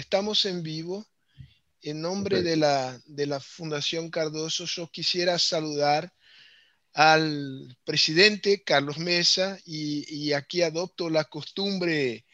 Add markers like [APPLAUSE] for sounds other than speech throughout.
estamos en vivo. En nombre de la, de la Fundación Cardoso, yo quisiera saludar al presidente Carlos Mesa y, aquí adopto la costumbre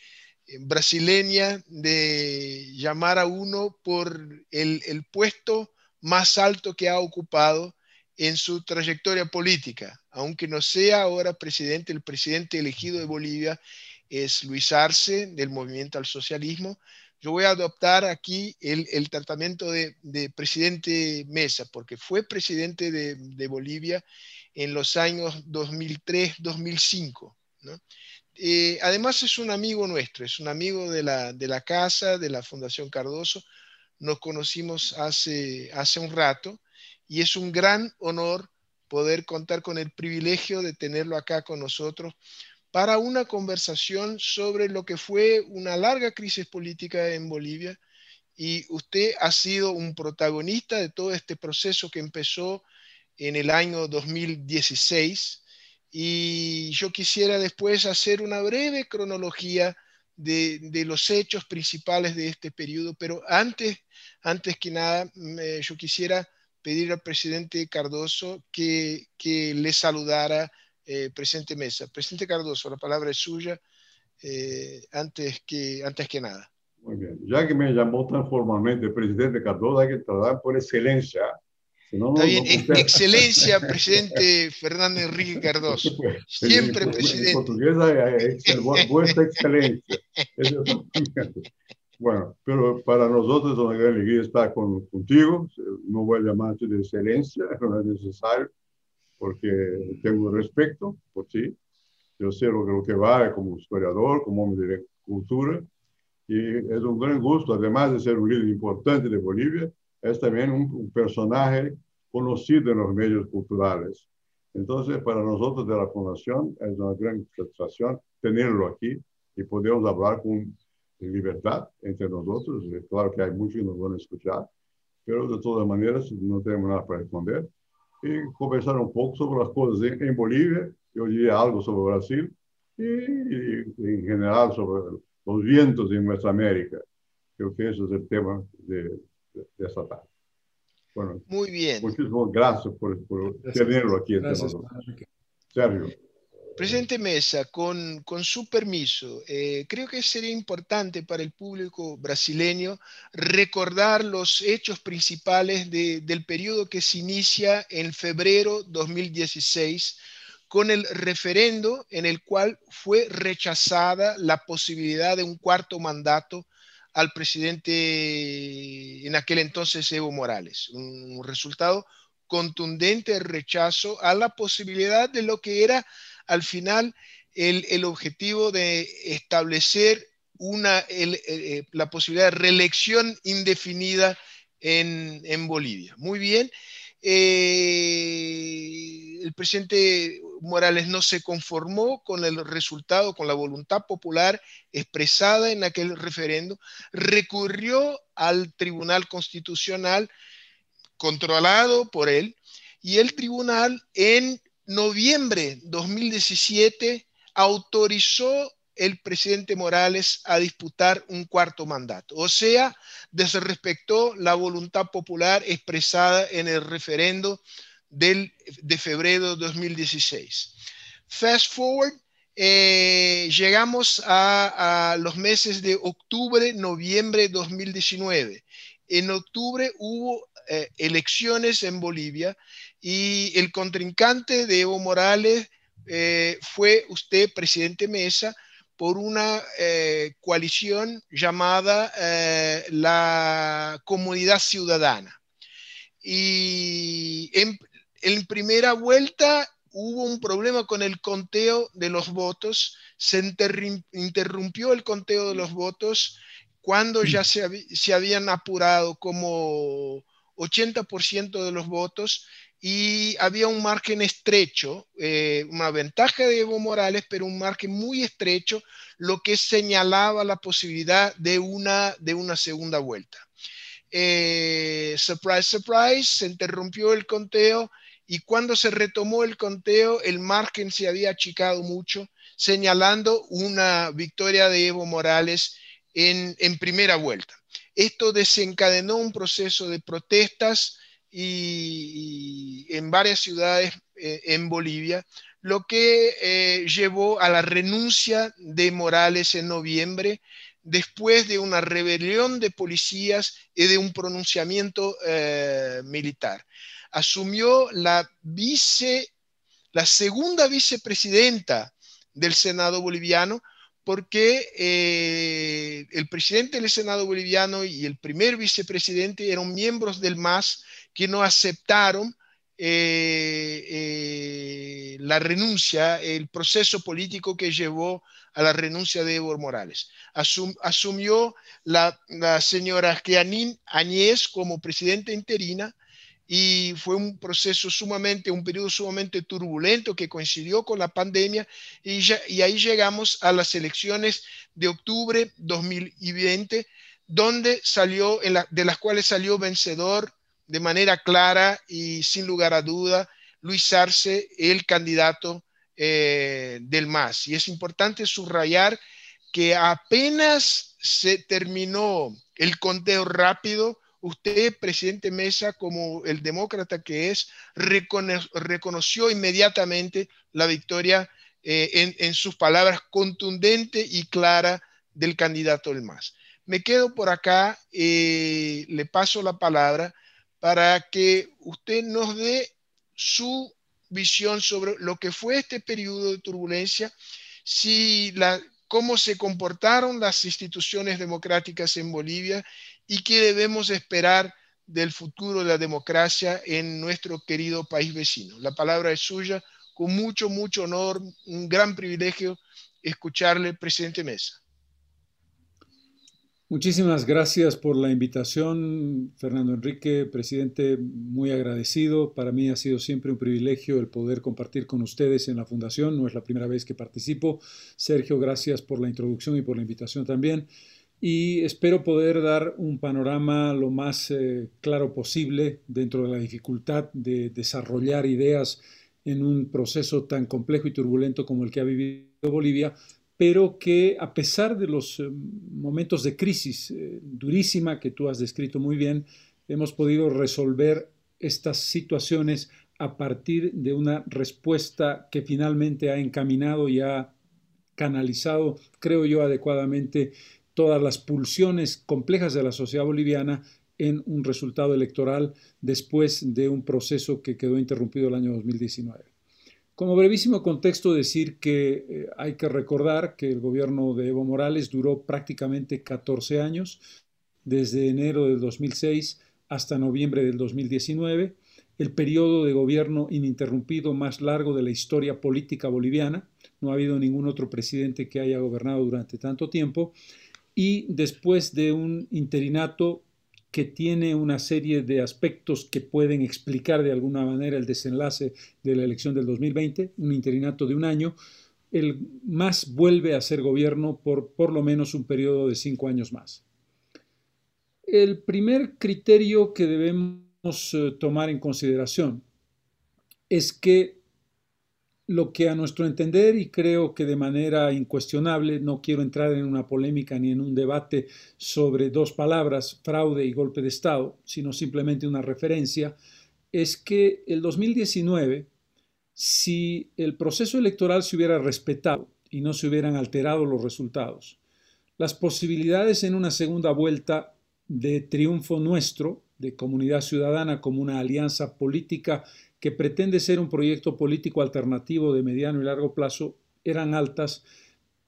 eh, brasileña de llamar a uno por el, el puesto más alto que ha ocupado en su trayectoria política, aunque no sea ahora presidente, el presidente elegido de Bolivia es Luis Arce del Movimiento al Socialismo. Yo voy a adoptar aquí el, tratamiento de, presidente Mesa, porque fue presidente de, Bolivia en los años 2003-2005. Eh, además es un amigo nuestro, es un amigo de la, de la casa, de la Fundación Cardoso. Nos conocimos hace, hace un rato y es un gran honor poder contar con el privilegio de tenerlo acá con nosotros para una conversación sobre lo que fue una larga crisis política en Bolivia. Y usted ha sido un protagonista de todo este proceso que empezó en el año 2016 y yo quisiera después hacer una breve cronología de, los hechos principales de este periodo, pero antes, antes que nada yo quisiera pedir al presidente Cardoso que, que le saludara eh, presidente Mesa. Presidente Cardoso, la palabra es suya eh, antes, que, antes que nada. Muy bien. Ya que me llamó tan formalmente presidente Cardoso, hay que tratar por excelencia. Está bien, excelencia, presidente Fernando Enrique Cardoso. [LAUGHS] Siempre presidente. En portuguesa es vuestra excelencia. Bueno, pero para nosotros es una gran alegría estar con, contigo. No voy a llamarte de excelencia, [LAUGHS] no es necesario porque tengo respeto por ti. Yo sé lo, lo que vale como historiador, como hombre de cultura, y es un gran gusto, además de ser un líder importante de Bolivia, es también un, personaje conocido en los medios culturales. Entonces, para nosotros de la Fundación es una gran satisfacción tenerlo aquí y podemos hablar con libertad entre nosotros. Claro que hay muchos que nos van a escuchar, pero de todas maneras no tenemos nada para responder y conversar un poco sobre las cosas en, Bolivia, yo diría algo sobre Brasil y, en general sobre los vientos en nuestra América. Creo que ese es el tema de, de, esta tarde. Bueno, Muy bien. Muchísimas gracias por, por tenerlo aquí nosotros. Sergio. Presidente Mesa, con, su permiso, eh, creo que sería importante para el público brasileño recordar los hechos principales del periodo que se inicia en febrero 2016 con el referendo en el cual fue rechazada la posibilidad de un cuarto mandato al presidente en aquel entonces Evo Morales. Un resultado contundente de rechazo a la posibilidad de lo que era al final el, objetivo de establecer una, eh, la posibilidad de reelección indefinida en, Bolivia. Muy bien. Eh, el presidente Morales no se conformó con el resultado, con la voluntad popular expresada en aquel referendo, recurrió al Tribunal Constitucional controlado por él y el tribunal en noviembre 2017 autorizó el presidente Morales a disputar un cuarto mandato. O sea, desrespectó la voluntad popular expresada en el referendo del, de febrero de 2016. Fast forward, eh, llegamos a, los meses de octubre, noviembre de 2019. En octubre hubo eh, elecciones en Bolivia y el contrincante de Evo Morales eh, fue usted, presidente Mesa, por una eh, coalición llamada eh, la Comunidad Ciudadana. Y en, en, primera vuelta hubo un problema con el conteo de los votos, se interrumpió el conteo de los votos cuando ya se, se habían apurado como 80% de los votos y había un margen estrecho, eh, una ventaja de Evo Morales, pero un margen muy estrecho, lo que señalaba la posibilidad de una, de una segunda vuelta. Eh, surprise, surprise, se interrumpió el conteo y cuando se retomó el conteo, el margen se había achicado mucho, señalando una victoria de Evo Morales en, en primera vuelta. Esto desencadenó un proceso de protestas y, en varias ciudades eh, en Bolivia, lo que eh, llevó a la renuncia de Morales en noviembre, después de una rebelión de policías y de un pronunciamiento eh, militar. Asumió la, vice, la segunda vicepresidenta del Senado boliviano, porque eh, el presidente del Senado boliviano y el primer vicepresidente eran miembros del MAS que no aceptaron eh, eh, la renuncia, el proceso político que llevó a la renuncia de Evo Morales. asumió la, señora Cleanín Añez como presidenta interina y fue un proceso sumamente, un periodo sumamente turbulento que coincidió con la pandemia y, y ahí llegamos a las elecciones de octubre 2020, donde salió, de las cuales salió vencedor de manera clara y sin lugar a duda Luis Arce, el candidato eh, del MAS. Y es importante subrayar que apenas se terminó el conteo rápido, usted, presidente Mesa, como el demócrata que es, reconoció inmediatamente la victoria eh, en, sus palabras contundente y clara del candidato del MAS. Me quedo por acá, eh, le paso la palabra para que usted nos dé su visión sobre lo que fue este periodo de turbulencia, cómo se comportaron las instituciones democráticas en Bolivia y qué debemos esperar del futuro de la democracia en nuestro querido país vecino. La palabra es suya, con mucho, mucho honor, un gran privilegio escucharle, presidente Mesa. Muchísimas gracias por la invitación, Fernando Enrique, presidente, muy agradecido. Para mí ha sido siempre un privilegio el poder compartir con ustedes en la Fundación. No es la primera vez que participo. Sergio, gracias por la introducción y por la invitación también y espero poder dar un panorama lo más eh, claro posible dentro de la dificultad de desarrollar ideas en un proceso tan complejo y turbulento como el que ha vivido Bolivia, pero que a pesar de los eh, momentos de crisis eh, durísima que tú has descrito muy bien, hemos podido resolver estas situaciones a partir de una respuesta que finalmente ha encaminado y ha canalizado, creo yo, adecuadamente todas las pulsiones complejas de la sociedad boliviana en un resultado electoral después de un proceso que quedó interrumpido el año 2019. Como brevísimo contexto, decir que eh, hay que recordar que el gobierno de Evo Morales duró prácticamente 14 años, desde enero del 2006 hasta noviembre del 2019, el periodo de gobierno ininterrumpido más largo de la historia política boliviana. No ha habido ningún otro presidente que haya gobernado durante tanto tiempo y después de un interinato que tiene una serie de aspectos que pueden explicar de alguna manera el desenlace de la elección del 2020, un interinato de un año, el MAS vuelve a ser gobierno por por lo menos un periodo de cinco años más. El primer criterio que debemos eh, tomar en consideración es que lo que a nuestro entender, y creo que de manera incuestionable, no quiero entrar en una polémica ni en un debate sobre dos palabras, fraude y golpe de Estado, sino simplemente una referencia, es que el 2019, si el proceso electoral se hubiera respetado y no se hubieran alterado los resultados, las posibilidades en una segunda vuelta de triunfo nuestro, de comunidad ciudadana como una alianza política que pretende ser un proyecto político alternativo de mediano y largo plazo eran altas,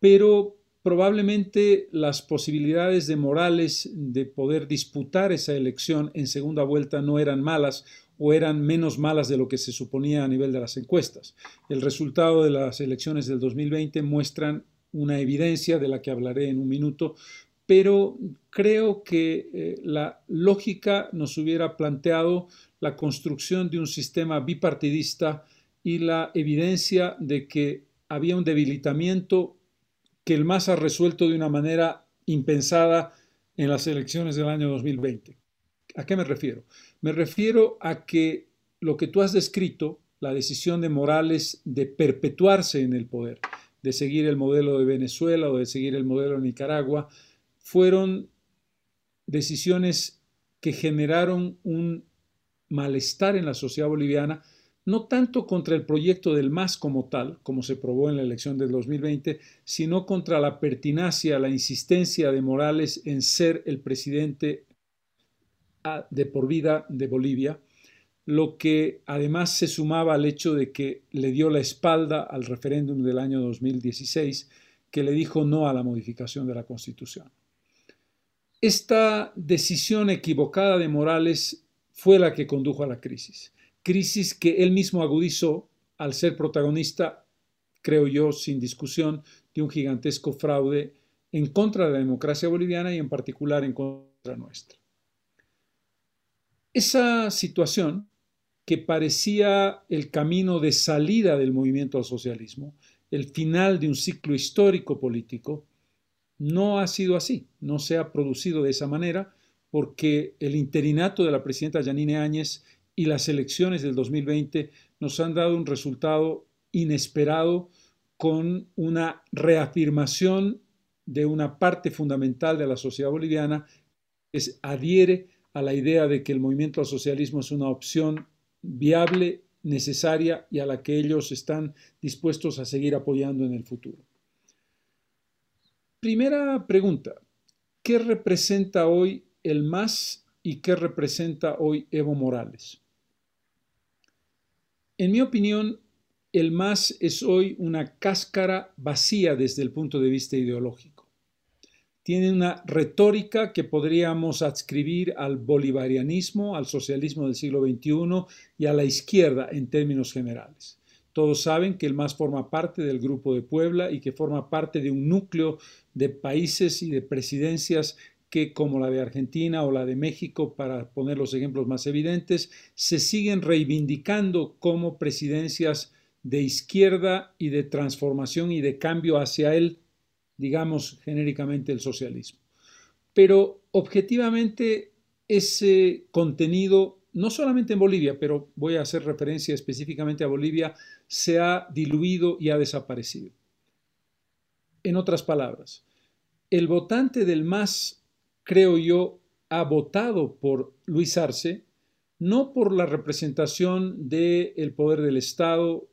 pero probablemente las posibilidades de Morales de poder disputar esa elección en segunda vuelta no eran malas o eran menos malas de lo que se suponía a nivel de las encuestas. El resultado de las elecciones del 2020 muestran una evidencia de la que hablaré en un minuto, pero creo que eh, la lógica nos hubiera planteado la construcción de un sistema bipartidista y la evidencia de que había un debilitamiento que el MAS ha resuelto de una manera impensada en las elecciones del año 2020. ¿A qué me refiero? Me refiero a que lo que tú has descrito, la decisión de Morales de perpetuarse en el poder, de seguir el modelo de Venezuela o de seguir el modelo de Nicaragua, fueron decisiones que generaron un malestar en la sociedad boliviana, no tanto contra el proyecto del MAS como tal, como se probó en la elección del 2020, sino contra la pertinacia, la insistencia de Morales en ser el presidente ah, de por vida de Bolivia, lo que además se sumaba al hecho de que le dio la espalda al referéndum del año 2016, que le dijo no a la modificación de la Constitución. Esta decisión equivocada de Morales fue la que condujo a la crisis crisis que él mismo agudizó al ser protagonista, creo yo, sin discusión, de un gigantesco fraude en contra de la democracia boliviana y en particular en contra nuestra. Esa situación, que parecía el camino de salida del movimiento al socialismo, el final de un ciclo histórico político, no ha sido así, no se ha producido de esa manera, porque el interinato de la presidenta Yanine Áñez y las elecciones del 2020 nos han dado un resultado inesperado con una reafirmación de una parte fundamental de la sociedad boliviana que adhiere a la idea de que el movimiento al socialismo es una opción viable, necesaria y a la que ellos están dispuestos a seguir apoyando en el futuro. Primera pregunta, ¿qué representa hoy el MAS y qué representa hoy Evo Morales? En mi opinión, el MAS es hoy una cáscara vacía desde el punto de vista ideológico. Tiene una retórica que podríamos adscribir al bolivarianismo, al socialismo del siglo XXI y a la izquierda en términos generales. Todos saben que el MAS forma parte del Grupo de Puebla y que forma parte de un núcleo de países y de presidencias que, como la de Argentina o la de México, para poner los ejemplos más evidentes, se siguen reivindicando como presidencias de izquierda y de transformación y de cambio hacia el, digamos genéricamente, el socialismo. Pero objetivamente ese contenido, no solamente en Bolivia, pero voy a hacer referencia específicamente a Bolivia, se ha diluido y ha desaparecido. En otras palabras, el votante del MAS creo yo, ha votado por Luis Arce, no por la representación del poder del Estado,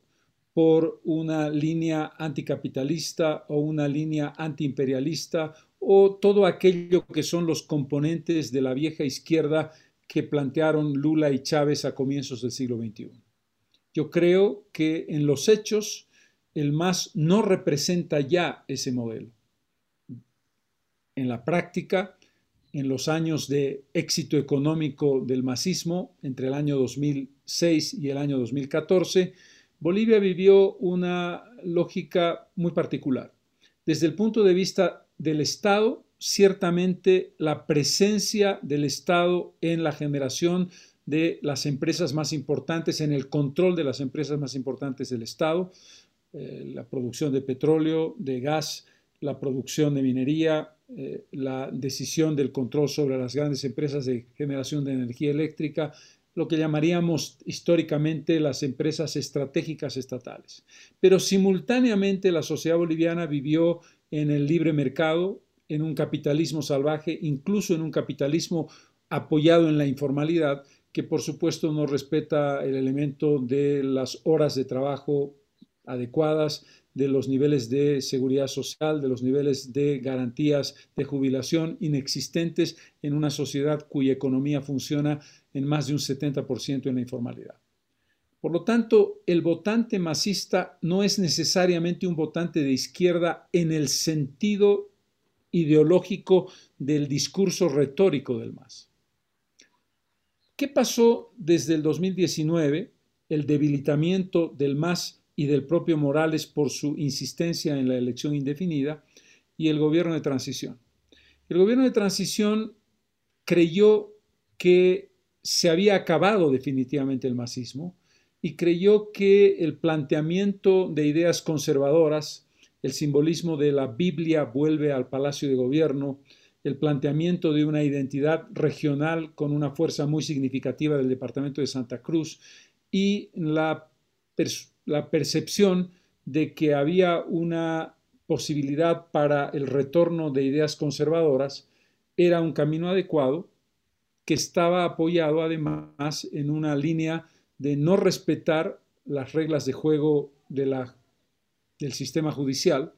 por una línea anticapitalista o una línea antiimperialista o todo aquello que son los componentes de la vieja izquierda que plantearon Lula y Chávez a comienzos del siglo XXI. Yo creo que en los hechos el MAS no representa ya ese modelo. En la práctica, en los años de éxito económico del masismo, entre el año 2006 y el año 2014, Bolivia vivió una lógica muy particular. Desde el punto de vista del Estado, ciertamente la presencia del Estado en la generación de las empresas más importantes, en el control de las empresas más importantes del Estado, eh, la producción de petróleo, de gas, la producción de minería, eh, la decisión del control sobre las grandes empresas de generación de energía eléctrica, lo que llamaríamos históricamente las empresas estratégicas estatales. Pero simultáneamente la sociedad boliviana vivió en el libre mercado, en un capitalismo salvaje, incluso en un capitalismo apoyado en la informalidad, que por supuesto no respeta el elemento de las horas de trabajo adecuadas, de los niveles de seguridad social, de los niveles de garantías de jubilación inexistentes en una sociedad cuya economía funciona en más de un 70% en la informalidad. Por lo tanto, el votante masista no es necesariamente un votante de izquierda en el sentido ideológico del discurso retórico del MAS. ¿Qué pasó desde el 2019, el debilitamiento del MAS y del propio Morales por su insistencia en la elección indefinida, y el gobierno de transición. El gobierno de transición creyó que se había acabado definitivamente el masismo y creyó que el planteamiento de ideas conservadoras, el simbolismo de la Biblia vuelve al Palacio de Gobierno, el planteamiento de una identidad regional con una fuerza muy significativa del Departamento de Santa Cruz y la percepción de que había una posibilidad para el retorno de ideas conservadoras era un camino adecuado que estaba apoyado además en una línea de no respetar las reglas de juego del sistema judicial.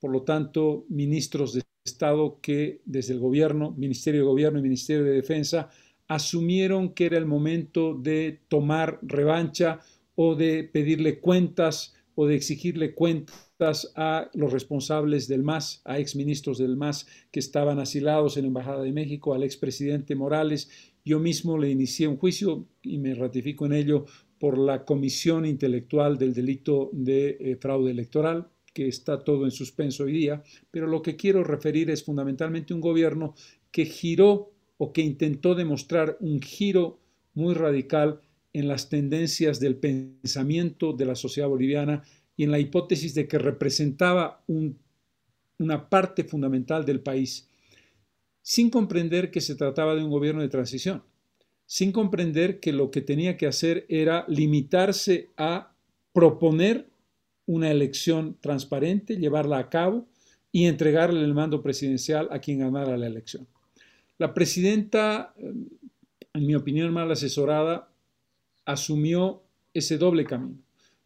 Por lo tanto, ministros de Estado que desde el gobierno, Ministerio de Gobierno y Ministerio de Defensa, asumieron que era el momento de tomar revancha o de pedirle cuentas o de exigirle cuentas a los responsables del MAS, a exministros del MAS que estaban asilados en la Embajada de México, al expresidente Morales. Yo mismo le inicié un juicio y me ratifico en ello por la comisión intelectual del delito de eh, fraude electoral, que está todo en suspenso hoy día, pero lo que quiero referir es fundamentalmente un gobierno que giró o que intentó demostrar un giro muy radical en las tendencias del pensamiento de la sociedad boliviana y en la hipótesis de que representaba una parte fundamental del país, sin comprender que se trataba de un gobierno de transición, sin comprender que lo que tenía que hacer era limitarse a proponer una elección transparente, llevarla a cabo y entregarle el mando presidencial a quien ganara la elección. La presidenta, en mi opinión mal asesorada, asumió ese doble camino.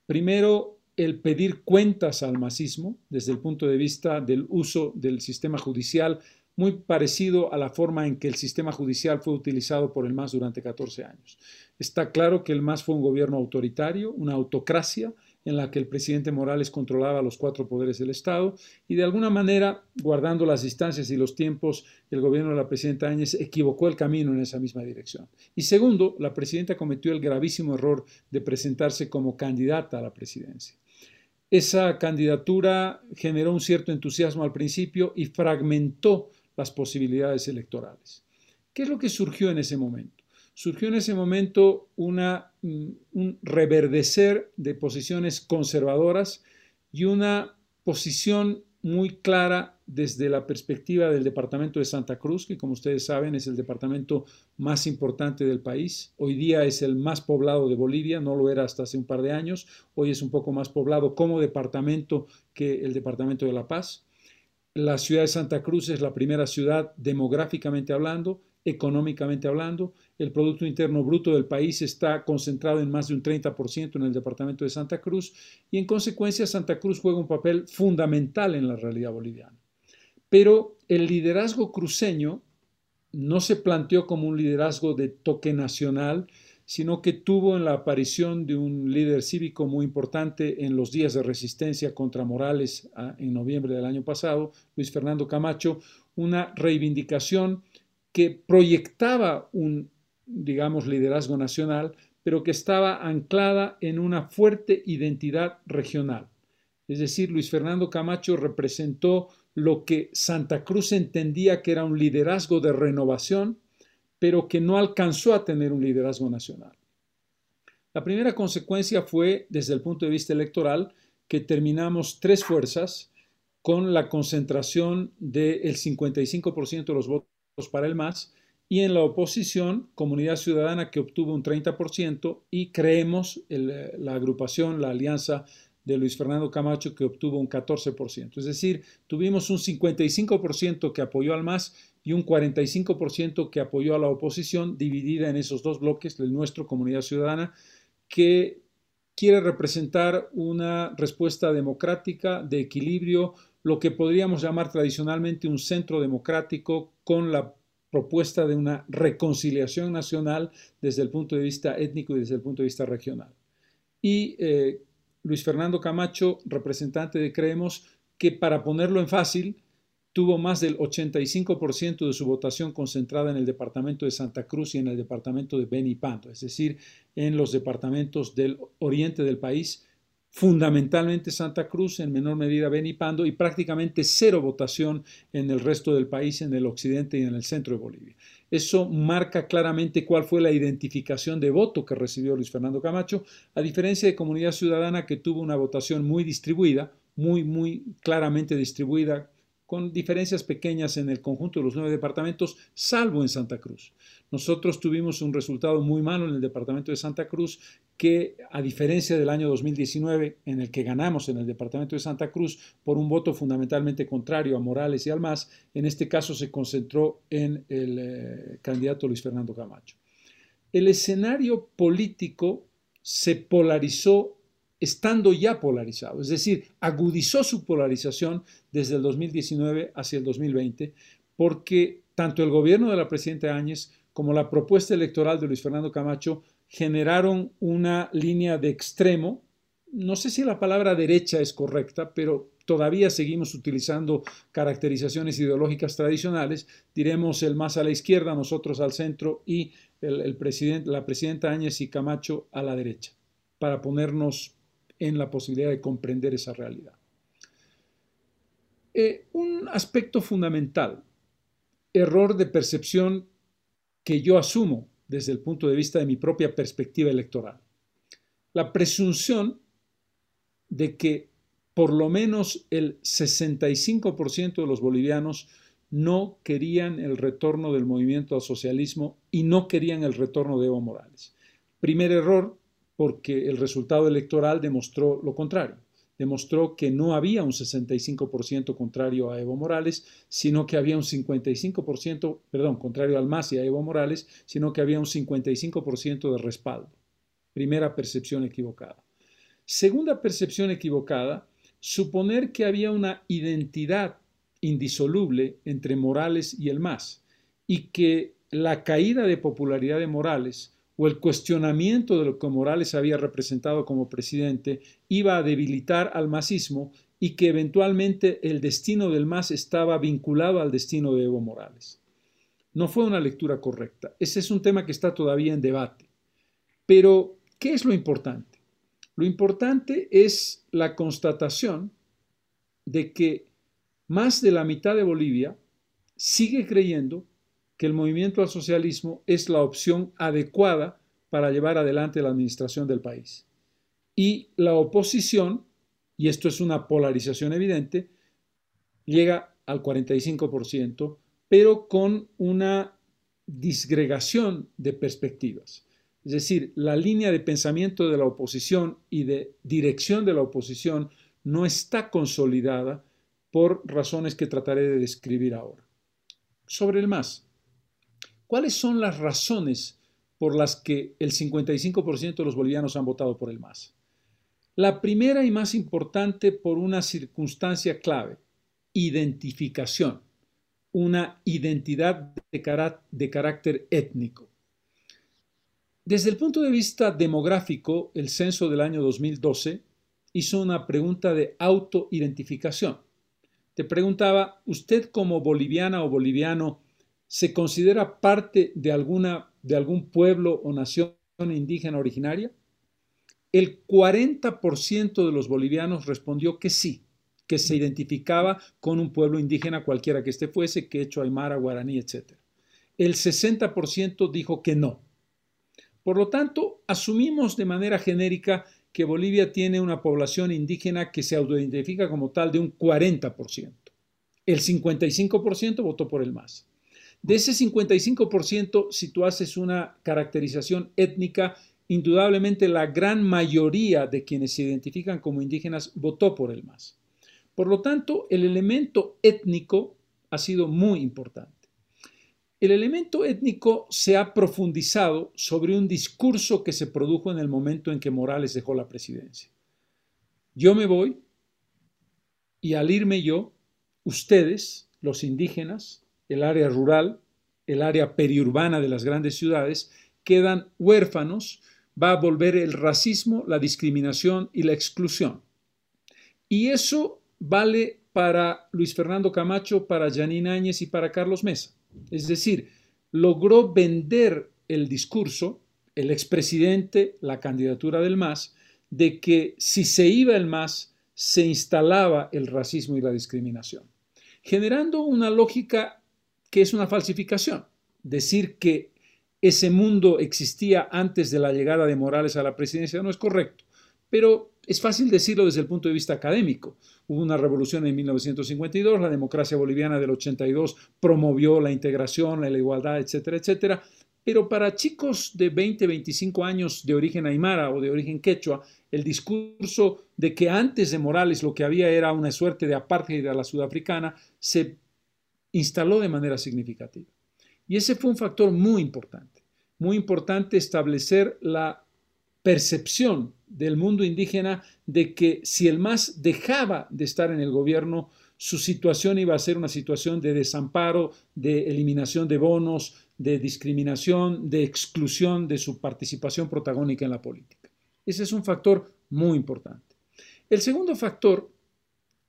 Primero, el pedir cuentas al masismo desde el punto de vista del uso del sistema judicial, muy parecido a la forma en que el sistema judicial fue utilizado por el MAS durante 14 años. Está claro que el MAS fue un gobierno autoritario, una autocracia, en la que el presidente Morales controlaba los cuatro poderes del Estado y de alguna manera, guardando las distancias y los tiempos, el gobierno de la presidenta Áñez equivocó el camino en esa misma dirección. Y segundo, la presidenta cometió el gravísimo error de presentarse como candidata a la presidencia. Esa candidatura generó un cierto entusiasmo al principio y fragmentó las posibilidades electorales. ¿Qué es lo que surgió en ese momento? Surgió en ese momento mm, un reverdecer de posiciones conservadoras y una posición muy clara desde la perspectiva del departamento de Santa Cruz, que como ustedes saben es el departamento más importante del país. Hoy día es el más poblado de Bolivia, no lo era hasta hace un par de años. Hoy es un poco más poblado como departamento que el departamento de La Paz. La ciudad de Santa Cruz es la primera ciudad demográficamente hablando, económicamente hablando. El Producto Interno Bruto del país está concentrado en más de un 30% en el departamento de Santa Cruz y en consecuencia Santa Cruz juega un papel fundamental en la realidad boliviana. Pero el liderazgo cruceño no se planteó como un liderazgo de toque nacional, sino que tuvo en la aparición de un líder cívico muy importante en los días de resistencia contra Morales ah, en noviembre del año pasado, Luis Fernando Camacho, una reivindicación que proyectaba un, digamos, liderazgo nacional, pero que estaba anclada en una fuerte identidad regional. Es decir, Luis Fernando Camacho representó lo que Santa Cruz entendía que era un liderazgo de renovación, pero que no alcanzó a tener un liderazgo nacional. La primera consecuencia fue, desde el punto de vista electoral, que terminamos tres fuerzas con la concentración del 55% de los votos para el MAS y en la oposición Comunidad Ciudadana que obtuvo un 30% y creemos la agrupación, la alianza de Luis Fernando Camacho que obtuvo un 14%. Es decir, tuvimos un 55% que apoyó al MAS y un 45% que apoyó a la oposición, dividida en esos dos bloques, el nuestro, Comunidad Ciudadana, que quiere representar una respuesta democrática, de equilibrio, lo que podríamos llamar tradicionalmente un centro democrático con la propuesta de una reconciliación nacional desde el punto de vista étnico y desde el punto de vista regional. Y eh, Luis Fernando Camacho, representante de Creemos, que para ponerlo en fácil, tuvo más del 85% de su votación concentrada en el departamento de Santa Cruz y en el departamento de Beni Panto, es decir, en los departamentos del oriente del país, fundamentalmente Santa Cruz, en menor medida Benipando y prácticamente cero votación en el resto del país, en el occidente y en el centro de Bolivia. Eso marca claramente cuál fue la identificación de voto que recibió Luis Fernando Camacho, a diferencia de Comunidad Ciudadana que tuvo una votación muy distribuida, muy, muy claramente distribuida, con diferencias pequeñas en el conjunto de los nueve departamentos, salvo en Santa Cruz. Nosotros tuvimos un resultado muy malo en el departamento de Santa Cruz que, a diferencia del año 2019, en el que ganamos en el departamento de Santa Cruz por un voto fundamentalmente contrario a Morales y al MAS, en este caso se concentró en el eh, candidato Luis Fernando Camacho. El escenario político se polarizó estando ya polarizado, es decir, agudizó su polarización desde el 2019 hacia el 2020, porque tanto el gobierno de la presidenta Áñez como la propuesta electoral de Luis Fernando Camacho generaron una línea de extremo, no sé si la palabra derecha es correcta, pero todavía seguimos utilizando caracterizaciones ideológicas tradicionales, diremos el más a la izquierda, nosotros al centro y el, la presidenta Áñez y Camacho a la derecha, para ponernos en la posibilidad de comprender esa realidad. Eh, un aspecto fundamental, error de percepción que yo asumo desde el punto de vista de mi propia perspectiva electoral. La presunción de que por lo menos el 65% de los bolivianos no querían el retorno del movimiento al socialismo y no querían el retorno de Evo Morales. Primer error, porque el resultado electoral demostró lo contrario. Demostró que no había un 65% contrario a Evo Morales, sino que había un 55%, perdón, contrario al MAS y a Evo Morales, sino que había un 55% de respaldo. Primera percepción equivocada. Segunda percepción equivocada, suponer que había una identidad indisoluble entre Morales y el MAS y que la caída de popularidad de Morales o el cuestionamiento de lo que Morales había representado como presidente iba a debilitar al masismo y que eventualmente el destino del MAS estaba vinculado al destino de Evo Morales. No fue una lectura correcta. Ese es un tema que está todavía en debate. Pero, ¿qué es lo importante? Lo importante es la constatación de que más de la mitad de Bolivia sigue creyendo que el movimiento al socialismo es la opción adecuada para llevar adelante la administración del país. Y la oposición, y esto es una polarización evidente, llega al 45%, pero con una disgregación de perspectivas. Es decir, la línea de pensamiento de la oposición y de dirección de la oposición no está consolidada por razones que trataré de describir ahora. Sobre el más, ¿Cuáles son las razones por las que el 55% de los bolivianos han votado por el MAS? La primera y más importante por una circunstancia clave, identificación, una identidad de, carácter étnico. Desde el punto de vista demográfico, el censo del año 2012 hizo una pregunta de autoidentificación. Te preguntaba, ¿usted como boliviana o boliviano se considera parte de, alguna, de algún pueblo o nación indígena originaria? El 40% de los bolivianos respondió que sí, que se identificaba con un pueblo indígena cualquiera que este fuese, quechua, aymara, guaraní, etc. El 60% dijo que no. Por lo tanto, asumimos de manera genérica que Bolivia tiene una población indígena que se autoidentifica como tal de un 40%. El 55% votó por el MAS. De ese 55%, si tú haces una caracterización étnica, indudablemente la gran mayoría de quienes se identifican como indígenas votó por el MAS. Por lo tanto, el elemento étnico ha sido muy importante. El elemento étnico se ha profundizado sobre un discurso que se produjo en el momento en que Morales dejó la presidencia. Yo me voy y al irme yo, ustedes, los indígenas, el área rural, el área periurbana de las grandes ciudades, quedan huérfanos, va a volver el racismo, la discriminación y la exclusión. Y eso vale para Luis Fernando Camacho, para Janine Áñez y para Carlos Mesa. Es decir, logró vender el discurso, el expresidente, la candidatura del MAS, de que si se iba el MAS, se instalaba el racismo y la discriminación, generando una lógica que es una falsificación. Decir que ese mundo existía antes de la llegada de Morales a la presidencia no es correcto, pero es fácil decirlo desde el punto de vista académico. Hubo una revolución en 1952, la democracia boliviana del 82 promovió la integración, la igualdad, etcétera, etcétera. Pero para chicos de 20, 25 años de origen aymara o de origen quechua, el discurso de que antes de Morales lo que había era una suerte de apartheid a la sudafricana se instaló de manera significativa. Y ese fue un factor muy importante, muy importante establecer la percepción del mundo indígena de que si el MAS dejaba de estar en el gobierno, su situación iba a ser una situación de desamparo, de eliminación de bonos, de discriminación, de exclusión de su participación protagónica en la política. Ese es un factor muy importante. El segundo factor,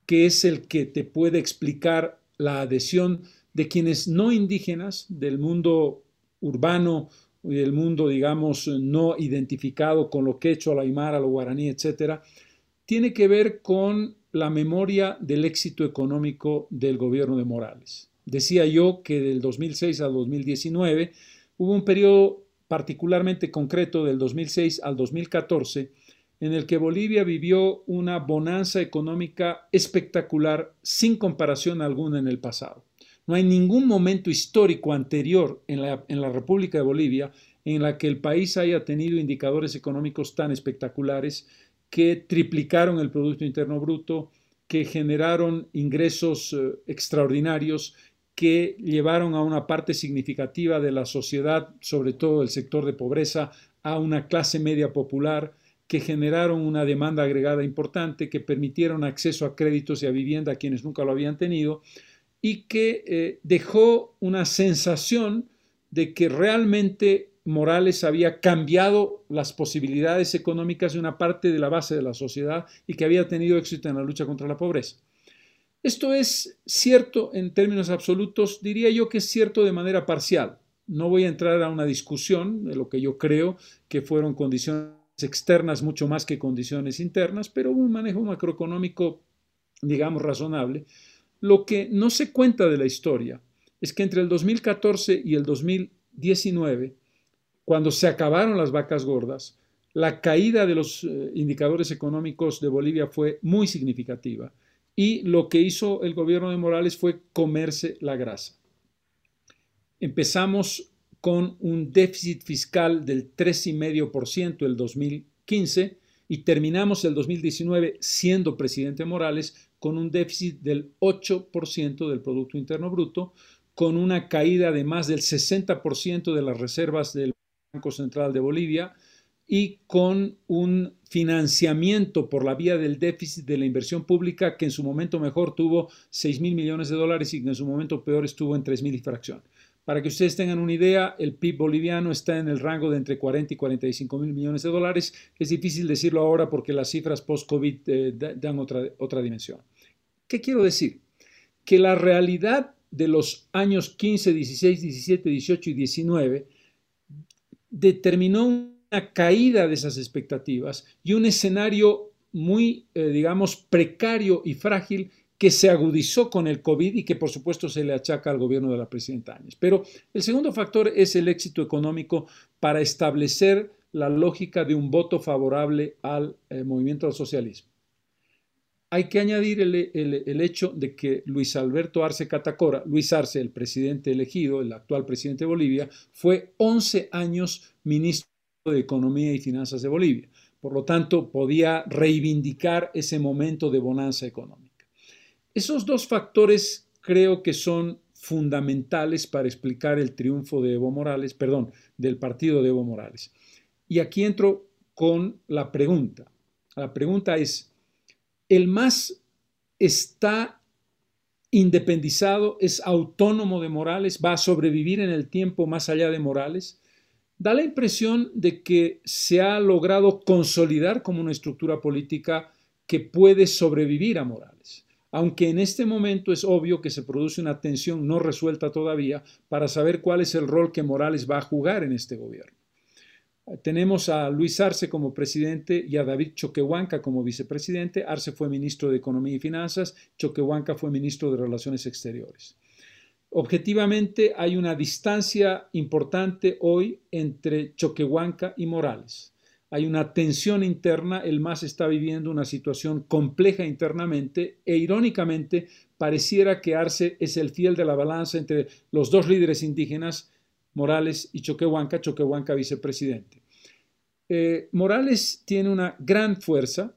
que es el que te puede explicar la adhesión de quienes no indígenas del mundo urbano y del mundo, digamos, no identificado con lo quechua, lo aymara, lo guaraní, etcétera, tiene que ver con la memoria del éxito económico del gobierno de Morales. Decía yo que del 2006 al 2019 hubo un periodo particularmente concreto del 2006 al 2014 en el que Bolivia vivió una bonanza económica espectacular sin comparación alguna en el pasado. No hay ningún momento histórico anterior en la, República de Bolivia en la que el país haya tenido indicadores económicos tan espectaculares que triplicaron el Producto Interno Bruto, que generaron ingresos eh, extraordinarios, que llevaron a una parte significativa de la sociedad, sobre todo el sector de pobreza, a una clase media popular, que generaron una demanda agregada importante, que permitieron acceso a créditos y a vivienda a quienes nunca lo habían tenido, y que eh, dejó una sensación de que realmente Morales había cambiado las posibilidades económicas de una parte de la base de la sociedad y que había tenido éxito en la lucha contra la pobreza. Esto es cierto en términos absolutos, diría yo que es cierto de manera parcial. No voy a entrar a una discusión de lo que yo creo que fueron condiciones externas mucho más que condiciones internas, pero un manejo macroeconómico, digamos, razonable. Lo que no se cuenta de la historia es que entre el 2014 y el 2019, cuando se acabaron las vacas gordas, la caída de los eh, indicadores económicos de Bolivia fue muy significativa y lo que hizo el gobierno de Morales fue comerse la grasa. Empezamos con un déficit fiscal del 3,5% el 2015 y terminamos el 2019 siendo presidente Morales con un déficit del 8% del Producto Interno Bruto, con una caída de más del 60% de las reservas del Banco Central de Bolivia y con un financiamiento por la vía del déficit de la inversión pública que en su momento mejor tuvo 6 mil millones de dólares y en su momento peor estuvo en 3 mil y. Para que ustedes tengan una idea, el PIB boliviano está en el rango de entre 40 y 45 mil millones de dólares. Es difícil decirlo ahora porque las cifras post-COVID eh, dan otra, otra dimensión. ¿Qué quiero decir? Que la realidad de los años 15, 16, 17, 18 y 19 determinó una caída de esas expectativas y un escenario muy, eh, digamos, precario y frágil que se agudizó con el COVID y que por supuesto se le achaca al gobierno de la presidenta Áñez. Pero el segundo factor es el éxito económico para establecer la lógica de un voto favorable al eh, movimiento al socialismo. Hay que añadir el, hecho de que Luis Alberto Arce Catacora, Luis Arce, el presidente elegido, el actual presidente de Bolivia, fue 11 años ministro de Economía y Finanzas de Bolivia. Por lo tanto, podía reivindicar ese momento de bonanza económica. Esos dos factores creo que son fundamentales para explicar el triunfo de Evo Morales, perdón, del partido de Evo Morales. Y aquí entro con la pregunta. La pregunta es, ¿el MAS está independizado, es autónomo de Morales, va a sobrevivir en el tiempo más allá de Morales? Da la impresión de que se ha logrado consolidar como una estructura política que puede sobrevivir a Morales aunque en este momento es obvio que se produce una tensión no resuelta todavía para saber cuál es el rol que Morales va a jugar en este gobierno. Tenemos a Luis Arce como presidente y a David Choquehuanca como vicepresidente. Arce fue ministro de Economía y Finanzas, Choquehuanca fue ministro de Relaciones Exteriores. Objetivamente hay una distancia importante hoy entre Choquehuanca y Morales. Hay una tensión interna, el MAS está viviendo una situación compleja internamente e irónicamente pareciera que Arce es el fiel de la balanza entre los dos líderes indígenas, Morales y Choquehuanca, Choquehuanca vicepresidente. Eh, Morales tiene una gran fuerza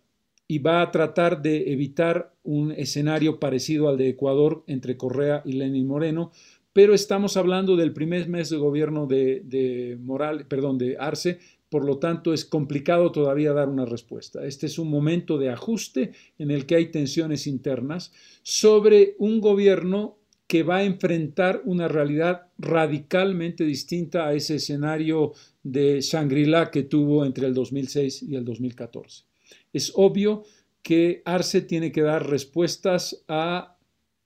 y va a tratar de evitar un escenario parecido al de Ecuador entre Correa y Lenin Moreno, pero estamos hablando del primer mes de gobierno de, de Morales, perdón, de Arce, por lo tanto es complicado todavía dar una respuesta. Este es un momento de ajuste en el que hay tensiones internas sobre un gobierno que va a enfrentar una realidad radicalmente distinta a ese escenario de Shangri-La que tuvo entre el 2006 y el 2014. Es obvio que Arce tiene que dar respuestas a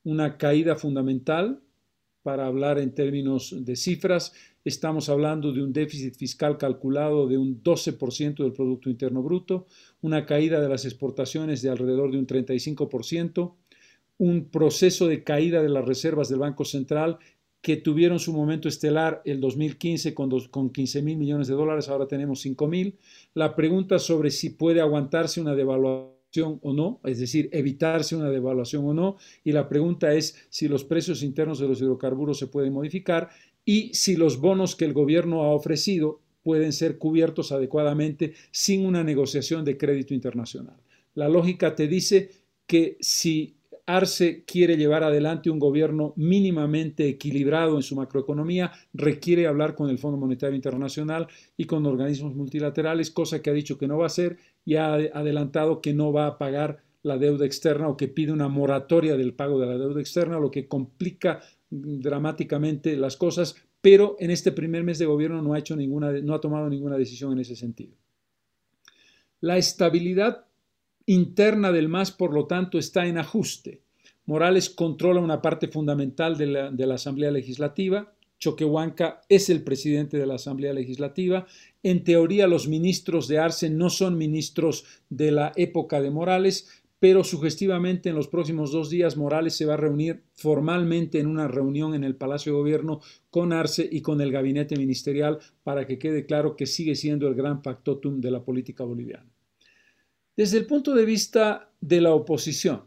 una caída fundamental, para hablar en términos de cifras, estamos hablando de un déficit fiscal calculado de un 12% del Producto Interno Bruto, una caída de las exportaciones de alrededor de un 35%, un proceso de caída de las reservas del Banco Central que tuvieron su momento estelar el 2015 con, con 15 mil millones de dólares, ahora tenemos 5 mil. La pregunta sobre si puede aguantarse una devaluación o no, es decir, evitarse una devaluación o no, y la pregunta es si los precios internos de los hidrocarburos se pueden modificar y si los bonos que el gobierno ha ofrecido pueden ser cubiertos adecuadamente sin una negociación de crédito internacional. La lógica te dice que si Arce quiere llevar adelante un gobierno mínimamente equilibrado en su macroeconomía, requiere hablar con el Fondo Monetario Internacional y con organismos multilaterales, cosa que ha dicho que no va a hacer y ha adelantado que no va a pagar la deuda externa o que pide una moratoria del pago de la deuda externa, lo que complica dramáticamente las cosas, pero en este primer mes de gobierno no ha, hecho ninguna, no ha tomado ninguna decisión en ese sentido. La estabilidad interna del MAS, por lo tanto, está en ajuste. Morales controla una parte fundamental de la, de la Asamblea Legislativa, Choquehuanca es el presidente de la Asamblea Legislativa. En teoría, los ministros de Arce no son ministros de la época de Morales, pero sugestivamente en los próximos dos días Morales se va a reunir formalmente en una reunión en el Palacio de Gobierno con Arce y con el gabinete ministerial para que quede claro que sigue siendo el gran factotum de la política boliviana. Desde el punto de vista de la oposición,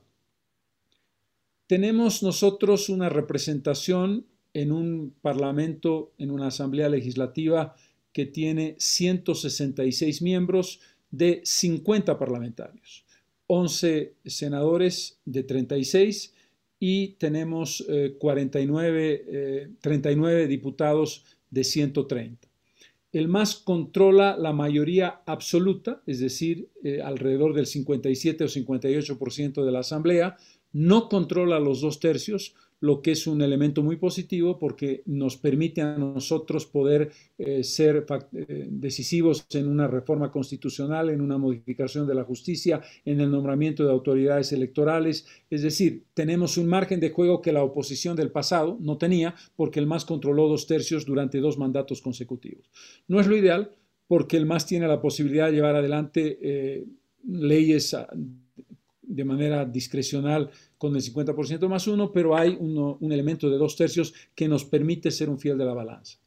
tenemos nosotros una representación en un parlamento, en una asamblea legislativa que tiene 166 miembros de 50 parlamentarios. 11 senadores de 36 y tenemos 49, 39 eh, diputados de 130. El MAS controla la mayoría absoluta, es decir, eh, alrededor del 57 o 58% de la Asamblea, no controla los dos tercios, lo que es un elemento muy positivo porque nos permite a nosotros poder eh, ser eh, decisivos en una reforma constitucional, en una modificación de la justicia, en el nombramiento de autoridades electorales. Es decir, tenemos un margen de juego que la oposición del pasado no tenía porque el MAS controló dos tercios durante dos mandatos consecutivos. No es lo ideal porque el MAS tiene la posibilidad de llevar adelante eh, leyes de manera discrecional con el 50% más uno, pero hay un elemento de dos tercios que nos permite ser un fiel de la balanza.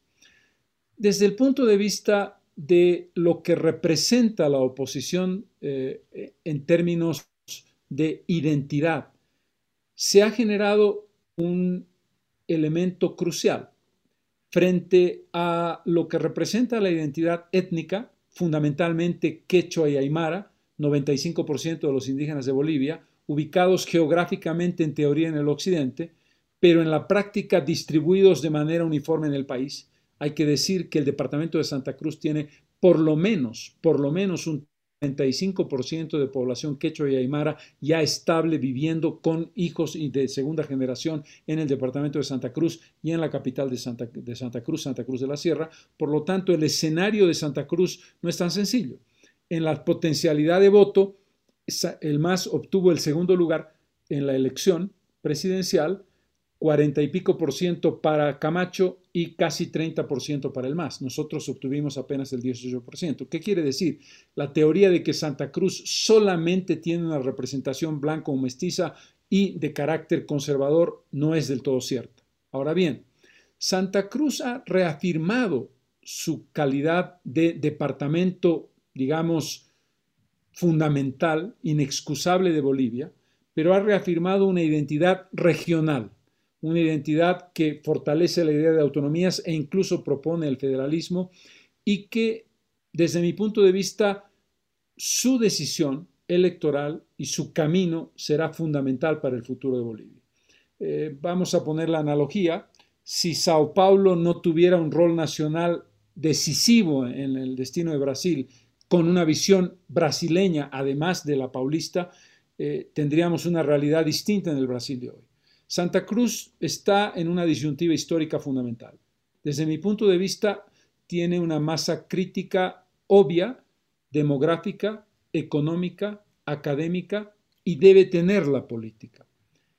Desde el punto de vista de lo que representa la oposición eh, en términos de identidad, se ha generado un elemento crucial frente a lo que representa la identidad étnica, fundamentalmente quechua y aymara, 95% de los indígenas de Bolivia, ubicados geográficamente en teoría en el occidente, pero en la práctica distribuidos de manera uniforme en el país. Hay que decir que el departamento de Santa Cruz tiene por lo menos, por lo menos un 35% de población quechua y aymara ya estable viviendo con hijos y de segunda generación en el departamento de Santa Cruz y en la capital de Santa, de Santa Cruz, Santa Cruz de la Sierra. Por lo tanto, el escenario de Santa Cruz no es tan sencillo. En la potencialidad de voto, el MAS obtuvo el segundo lugar en la elección presidencial, 40 y pico por ciento para Camacho y casi 30 por ciento para el MAS. Nosotros obtuvimos apenas el 18 por ciento. ¿Qué quiere decir? La teoría de que Santa Cruz solamente tiene una representación blanco o mestiza y de carácter conservador no es del todo cierta. Ahora bien, Santa Cruz ha reafirmado su calidad de departamento digamos, fundamental, inexcusable de Bolivia, pero ha reafirmado una identidad regional, una identidad que fortalece la idea de autonomías e incluso propone el federalismo y que, desde mi punto de vista, su decisión electoral y su camino será fundamental para el futuro de Bolivia. Eh, vamos a poner la analogía, si Sao Paulo no tuviera un rol nacional decisivo en el destino de Brasil, con una visión brasileña, además de la paulista, eh, tendríamos una realidad distinta en el Brasil de hoy. Santa Cruz está en una disyuntiva histórica fundamental. Desde mi punto de vista, tiene una masa crítica obvia, demográfica, económica, académica y debe tener la política.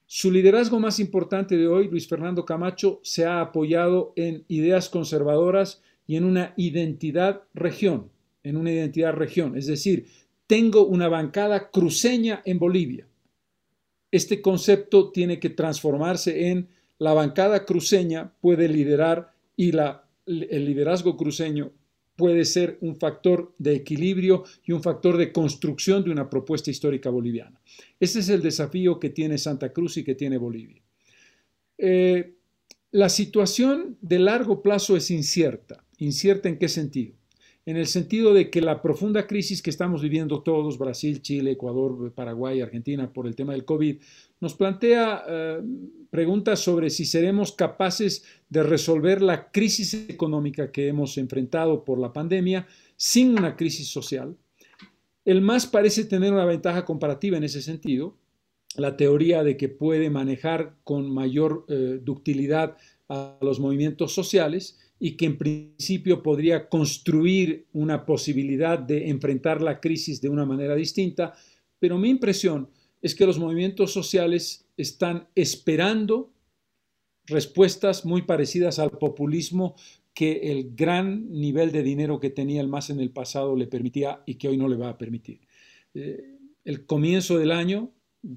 Su liderazgo más importante de hoy, Luis Fernando Camacho, se ha apoyado en ideas conservadoras y en una identidad región, en una identidad región, es decir, tengo una bancada cruceña en Bolivia. Este concepto tiene que transformarse en la bancada cruceña puede liderar y la, el liderazgo cruceño puede ser un factor de equilibrio y un factor de construcción de una propuesta histórica boliviana. Ese es el desafío que tiene Santa Cruz y que tiene Bolivia. Eh, la situación de largo plazo es incierta. ¿Incierta en qué sentido? En el sentido de que la profunda crisis que estamos viviendo todos, Brasil, Chile, Ecuador, Paraguay, Argentina, por el tema del COVID, nos plantea eh, preguntas sobre si seremos capaces de resolver la crisis económica que hemos enfrentado por la pandemia sin una crisis social. El MAS parece tener una ventaja comparativa en ese sentido, la teoría de que puede manejar con mayor eh, ductilidad a los movimientos sociales y que en principio podría construir una posibilidad de enfrentar la crisis de una manera distinta, pero mi impresión es que los movimientos sociales están esperando respuestas muy parecidas al populismo que el gran nivel de dinero que tenía el MAS en el pasado le permitía y que hoy no le va a permitir. Eh, el comienzo del año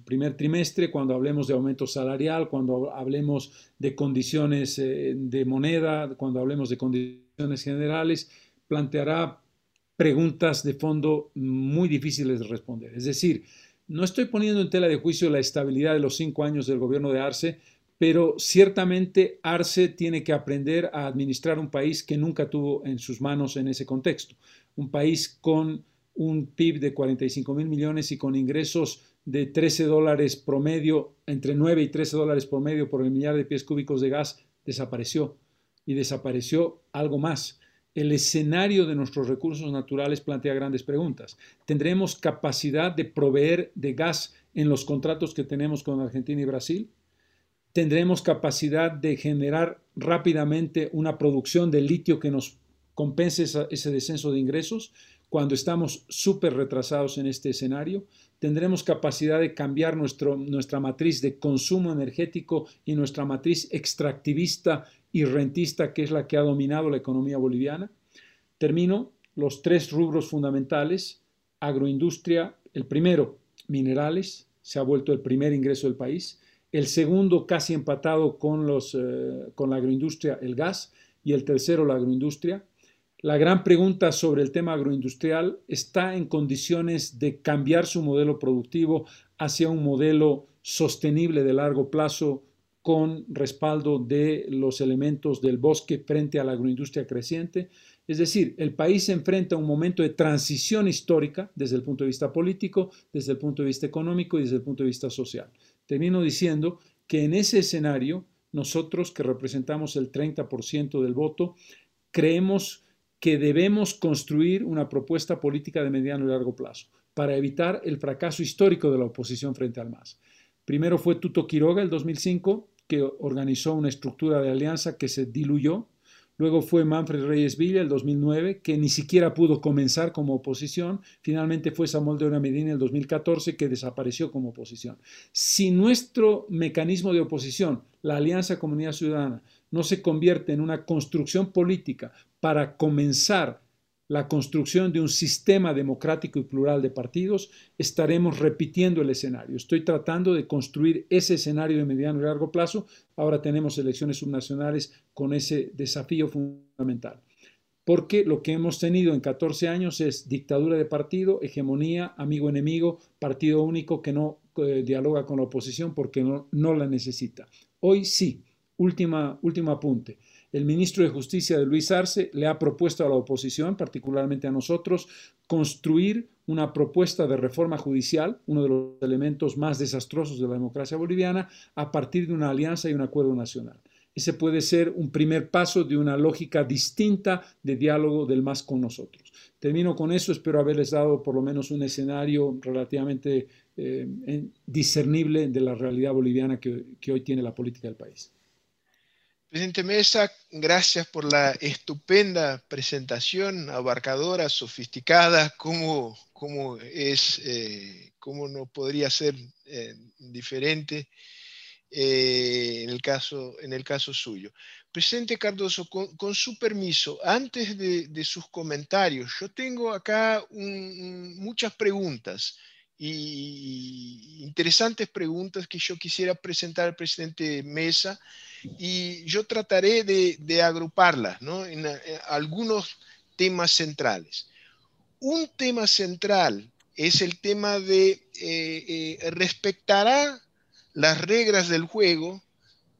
primer trimestre, cuando hablemos de aumento salarial, cuando hablemos de condiciones eh, de moneda, cuando hablemos de condiciones generales, planteará preguntas de fondo muy difíciles de responder. Es decir, no estoy poniendo en tela de juicio la estabilidad de los cinco años del gobierno de Arce, pero ciertamente Arce tiene que aprender a administrar un país que nunca tuvo en sus manos en ese contexto. Un país con un PIB de 45 mil millones y con ingresos de 13 dólares promedio, entre 9 y 13 dólares promedio por el millar de pies cúbicos de gas, desapareció. Y desapareció algo más. El escenario de nuestros recursos naturales plantea grandes preguntas. ¿Tendremos capacidad de proveer de gas en los contratos que tenemos con Argentina y Brasil? ¿Tendremos capacidad de generar rápidamente una producción de litio que nos compense ese descenso de ingresos cuando estamos súper retrasados en este escenario? tendremos capacidad de cambiar nuestra matriz de consumo energético y nuestra matriz extractivista y rentista, que es la que ha dominado la economía boliviana. Termino los tres rubros fundamentales, agroindustria, el primero, minerales, se ha vuelto el primer ingreso del país, el segundo casi empatado con, eh, con la agroindustria, el gas, y el tercero, la agroindustria. La gran pregunta sobre el tema agroindustrial está en condiciones de cambiar su modelo productivo hacia un modelo sostenible de largo plazo con respaldo de los elementos del bosque frente a la agroindustria creciente. Es decir, el país se enfrenta a un momento de transición histórica desde el punto de vista político, desde el punto de vista económico y desde el punto de vista social. Termino diciendo que en ese escenario, nosotros que representamos el 30% del voto, creemos que debemos construir una propuesta política de mediano y largo plazo para evitar el fracaso histórico de la oposición frente al MAS. Primero fue Tuto Quiroga el 2005, que organizó una estructura de alianza que se diluyó. Luego fue Manfred Reyes Villa el 2009, que ni siquiera pudo comenzar como oposición. Finalmente fue Samuel de Ora Medina el 2014, que desapareció como oposición. Si nuestro mecanismo de oposición, la Alianza Comunidad Ciudadana, no se convierte en una construcción política para comenzar la construcción de un sistema democrático y plural de partidos, estaremos repitiendo el escenario. Estoy tratando de construir ese escenario de mediano y largo plazo. Ahora tenemos elecciones subnacionales con ese desafío fundamental. porque lo que hemos tenido en 14 años es dictadura de partido, hegemonía, amigo-enemigo, partido único que no eh, dialoga con la oposición porque no, no la necesita. Hoy sí, última, último apunte. El ministro de Justicia de Luis Arce le ha propuesto a la oposición, particularmente a nosotros, construir una propuesta de reforma judicial, uno de los elementos más desastrosos de la democracia boliviana, a partir de una alianza y un acuerdo nacional. Ese puede ser un primer paso de una lógica distinta de diálogo del más con nosotros. Termino con eso, espero haberles dado por lo menos un escenario relativamente eh, discernible de la realidad boliviana que, que hoy tiene la política del país. Presidente Mesa, gracias por la estupenda presentación, abarcadora, sofisticada, como, como es, eh, cómo no podría ser eh, diferente. Eh, en, el caso, en el caso suyo. Presidente Cardoso, con, su permiso, antes de, sus comentarios, yo tengo acá muchas preguntas y interesantes preguntas que yo quisiera presentar al presidente Mesa y yo trataré de, agruparlas en, algunos temas centrales. Un tema central es el tema de eh, eh, respetará las reglas del juego,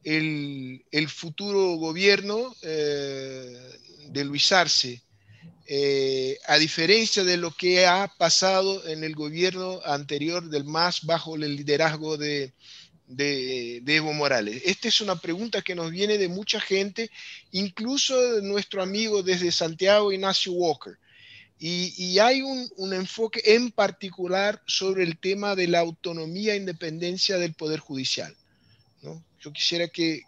el, futuro gobierno eh, de Luis Arce, eh, a diferencia de lo que ha pasado en el gobierno anterior del MAS bajo el liderazgo de, Evo Morales. Esta es una pregunta que nos viene de mucha gente, incluso de nuestro amigo desde Santiago, Ignacio Walker. Y, hay un, enfoque en particular sobre el tema de la autonomía e independencia del Poder Judicial. Yo quisiera que,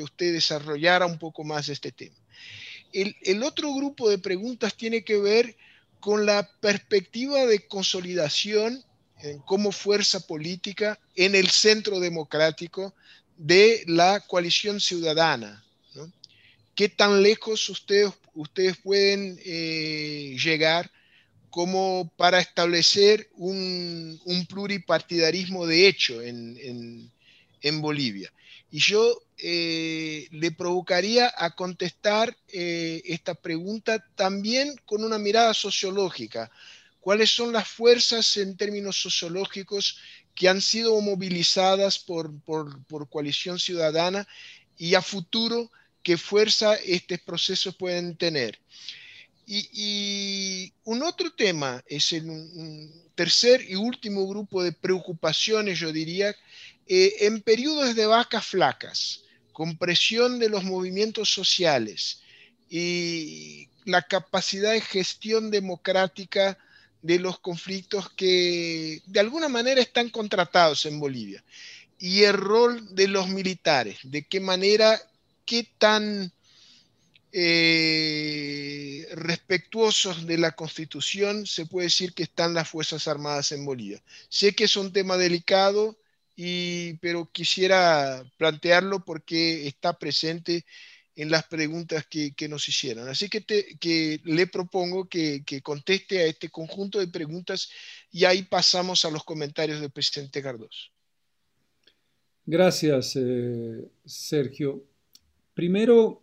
usted desarrollara un poco más este tema. El, otro grupo de preguntas tiene que ver con la perspectiva de consolidación como fuerza política en el centro democrático de la coalición ciudadana. ¿Qué tan lejos ustedes pueden eh, llegar como para establecer un, pluripartidarismo de hecho en, Bolivia. Y yo eh, le provocaría a contestar eh, esta pregunta también con una mirada sociológica. ¿Cuáles son las fuerzas en términos sociológicos que han sido movilizadas por, por coalición ciudadana y a futuro qué fuerza estos procesos pueden tener. Y, un otro tema es el tercer y último grupo de preocupaciones, yo diría, eh, en periodos de vacas flacas, con presión de los movimientos sociales y la capacidad de gestión democrática de los conflictos que de alguna manera están contratados en Bolivia. Y el rol de los militares, de qué manera qué tan eh, respetuosos de la Constitución se puede decir que están las Fuerzas Armadas en Bolivia. Sé que es un tema delicado, y, pero quisiera plantearlo porque está presente en las preguntas que, nos hicieron. Así que, le propongo que, conteste a este conjunto de preguntas y ahí pasamos a los comentarios del presidente Cardoso. Gracias, eh, Sergio. Primero,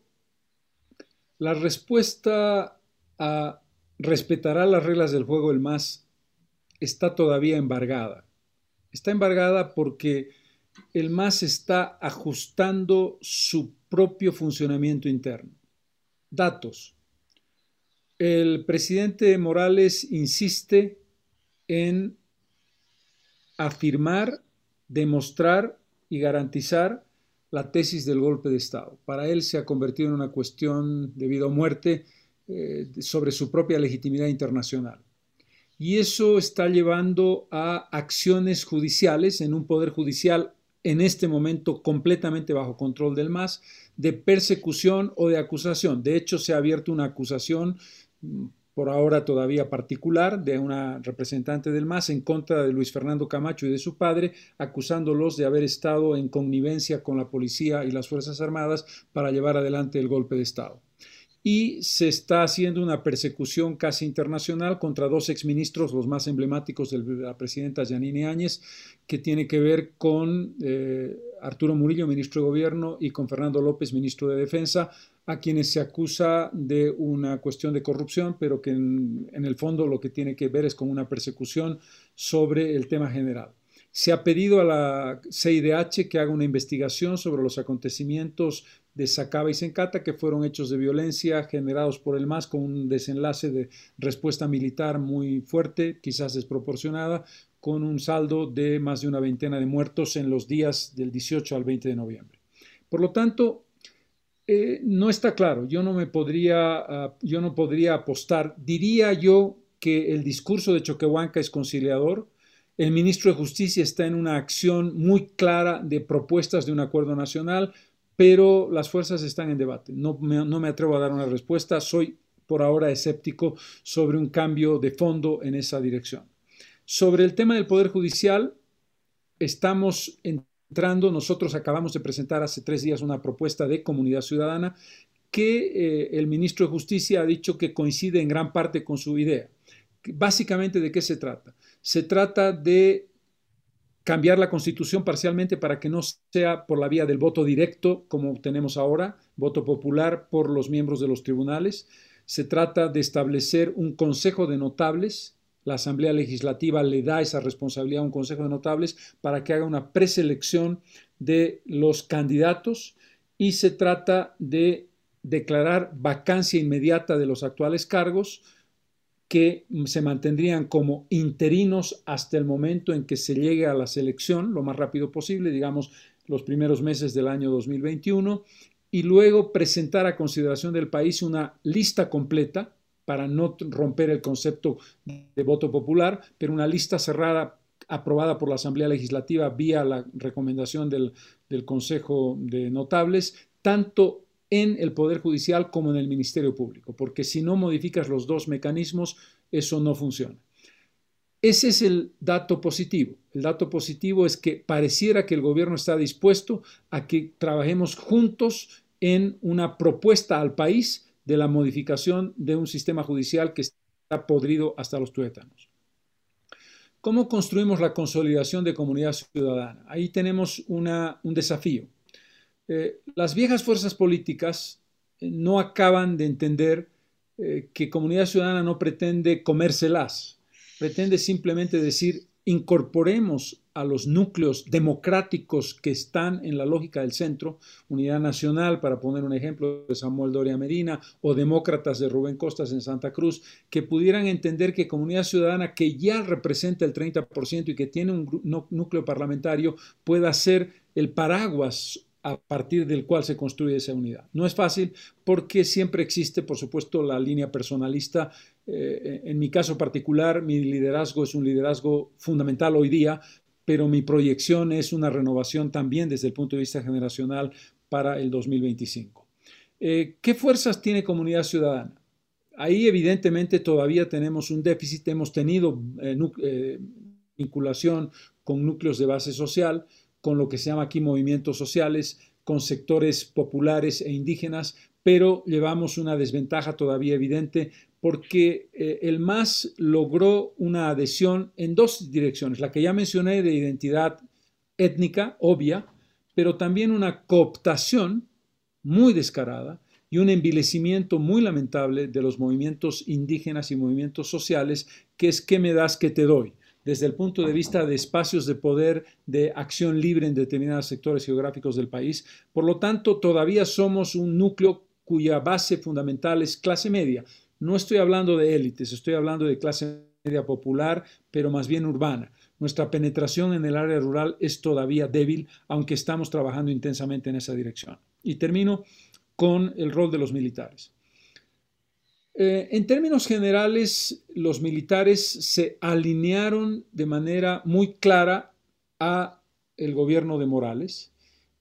la respuesta a respetará las reglas del juego el MAS está todavía embargada. Está embargada porque el MAS está ajustando su propio funcionamiento interno. Datos. El presidente Morales insiste en afirmar, demostrar y garantizar la tesis del golpe de Estado. Para él se ha convertido en una cuestión de vida o muerte eh, sobre su propia legitimidad internacional. Y eso está llevando a acciones judiciales en un poder judicial en este momento completamente bajo control del MAS, de persecución o de acusación. De hecho, se ha abierto una acusación por ahora todavía particular, de una representante del MAS en contra de Luis Fernando Camacho y de su padre, acusándolos de haber estado en connivencia con la policía y las Fuerzas Armadas para llevar adelante el golpe de Estado. Y se está haciendo una persecución casi internacional contra dos exministros, los más emblemáticos de la presidenta Yanine Áñez, que tiene que ver con eh, Arturo Murillo, ministro de Gobierno, y con Fernando López, ministro de Defensa, a quienes se acusa de una cuestión de corrupción, pero que en, el fondo lo que tiene que ver es con una persecución sobre el tema general. Se ha pedido a la CIDH que haga una investigación sobre los acontecimientos de Sacaba y Sencata, que fueron hechos de violencia generados por el MAS con un desenlace de respuesta militar muy fuerte, quizás desproporcionada, con un saldo de más de una veintena de muertos en los días del 18 al 20 de noviembre. Por lo tanto, eh, no está claro. Yo no me podría, ah, yo no podría apostar. Diría yo que el discurso de Choquehuanca es conciliador. El ministro de Justicia está en una acción muy clara de propuestas de un acuerdo nacional, pero las fuerzas están en debate. No me, no me atrevo a dar una respuesta. Soy por ahora escéptico sobre un cambio de fondo en esa dirección. Sobre el tema del Poder Judicial, estamos en nosotros acabamos de presentar hace tres días una propuesta de comunidad ciudadana que eh, el ministro de Justicia ha dicho que coincide en gran parte con su idea. Básicamente, ¿de qué se trata? Se trata de cambiar la constitución parcialmente para que no sea por la vía del voto directo como tenemos ahora, voto popular por los miembros de los tribunales. Se trata de establecer un consejo de notables la Asamblea Legislativa le da esa responsabilidad a un Consejo de Notables para que haga una preselección de los candidatos y se trata de declarar vacancia inmediata de los actuales cargos que se mantendrían como interinos hasta el momento en que se llegue a la selección, lo más rápido posible, digamos los primeros meses del año 2021, y luego presentar a consideración del país una lista completa para no romper el concepto de voto popular, pero una lista cerrada aprobada por la Asamblea Legislativa vía la recomendación del, Consejo de Notables, tanto en el Poder Judicial como en el Ministerio Público, porque si no modificas los dos mecanismos, eso no funciona. Ese es el dato positivo. El dato positivo es que pareciera que el gobierno está dispuesto a que trabajemos juntos en una propuesta al país de la modificación de un sistema judicial que está podrido hasta los tuétanos. ¿Cómo construimos la consolidación de comunidad ciudadana? Ahí tenemos un desafío. Eh, las viejas fuerzas políticas eh, no acaban de entender eh, que comunidad ciudadana no pretende comérselas, pretende simplemente decir incorporemos a los núcleos democráticos que están en la lógica del centro, Unidad Nacional, para poner un ejemplo de Samuel Doria Medina, o demócratas de Rubén Costas en Santa Cruz, que pudieran entender que Comunidad Ciudadana, que ya representa el 30% y que tiene un núcleo parlamentario, pueda ser el paraguas a partir del cual se construye esa unidad. No es fácil porque siempre existe, por supuesto, la línea personalista. Eh, en mi caso particular, mi liderazgo es un liderazgo fundamental hoy día, pero mi proyección es una renovación también desde el punto de vista generacional para el 2025. Eh, ¿Qué fuerzas tiene comunidad ciudadana? Ahí evidentemente todavía tenemos un déficit, hemos tenido eh, vinculación con núcleos de base social, con lo que se llama aquí movimientos sociales, con sectores populares e indígenas, pero llevamos una desventaja todavía evidente porque eh, el MAS logró una adhesión en dos direcciones, la que ya mencioné de identidad étnica, obvia, pero también una cooptación muy descarada y un envilecimiento muy lamentable de los movimientos indígenas y movimientos sociales, que es ¿qué me das, que te doy? Desde el punto de vista de espacios de poder, de acción libre en determinados sectores geográficos del país. Por lo tanto, todavía somos un núcleo cuya base fundamental es clase media. No estoy hablando de élites, estoy hablando de clase media popular, pero más bien urbana. Nuestra penetración en el área rural es todavía débil, aunque estamos trabajando intensamente en esa dirección. Y termino con el rol de los militares. Eh, en términos generales, los militares se alinearon de manera muy clara a el gobierno de Morales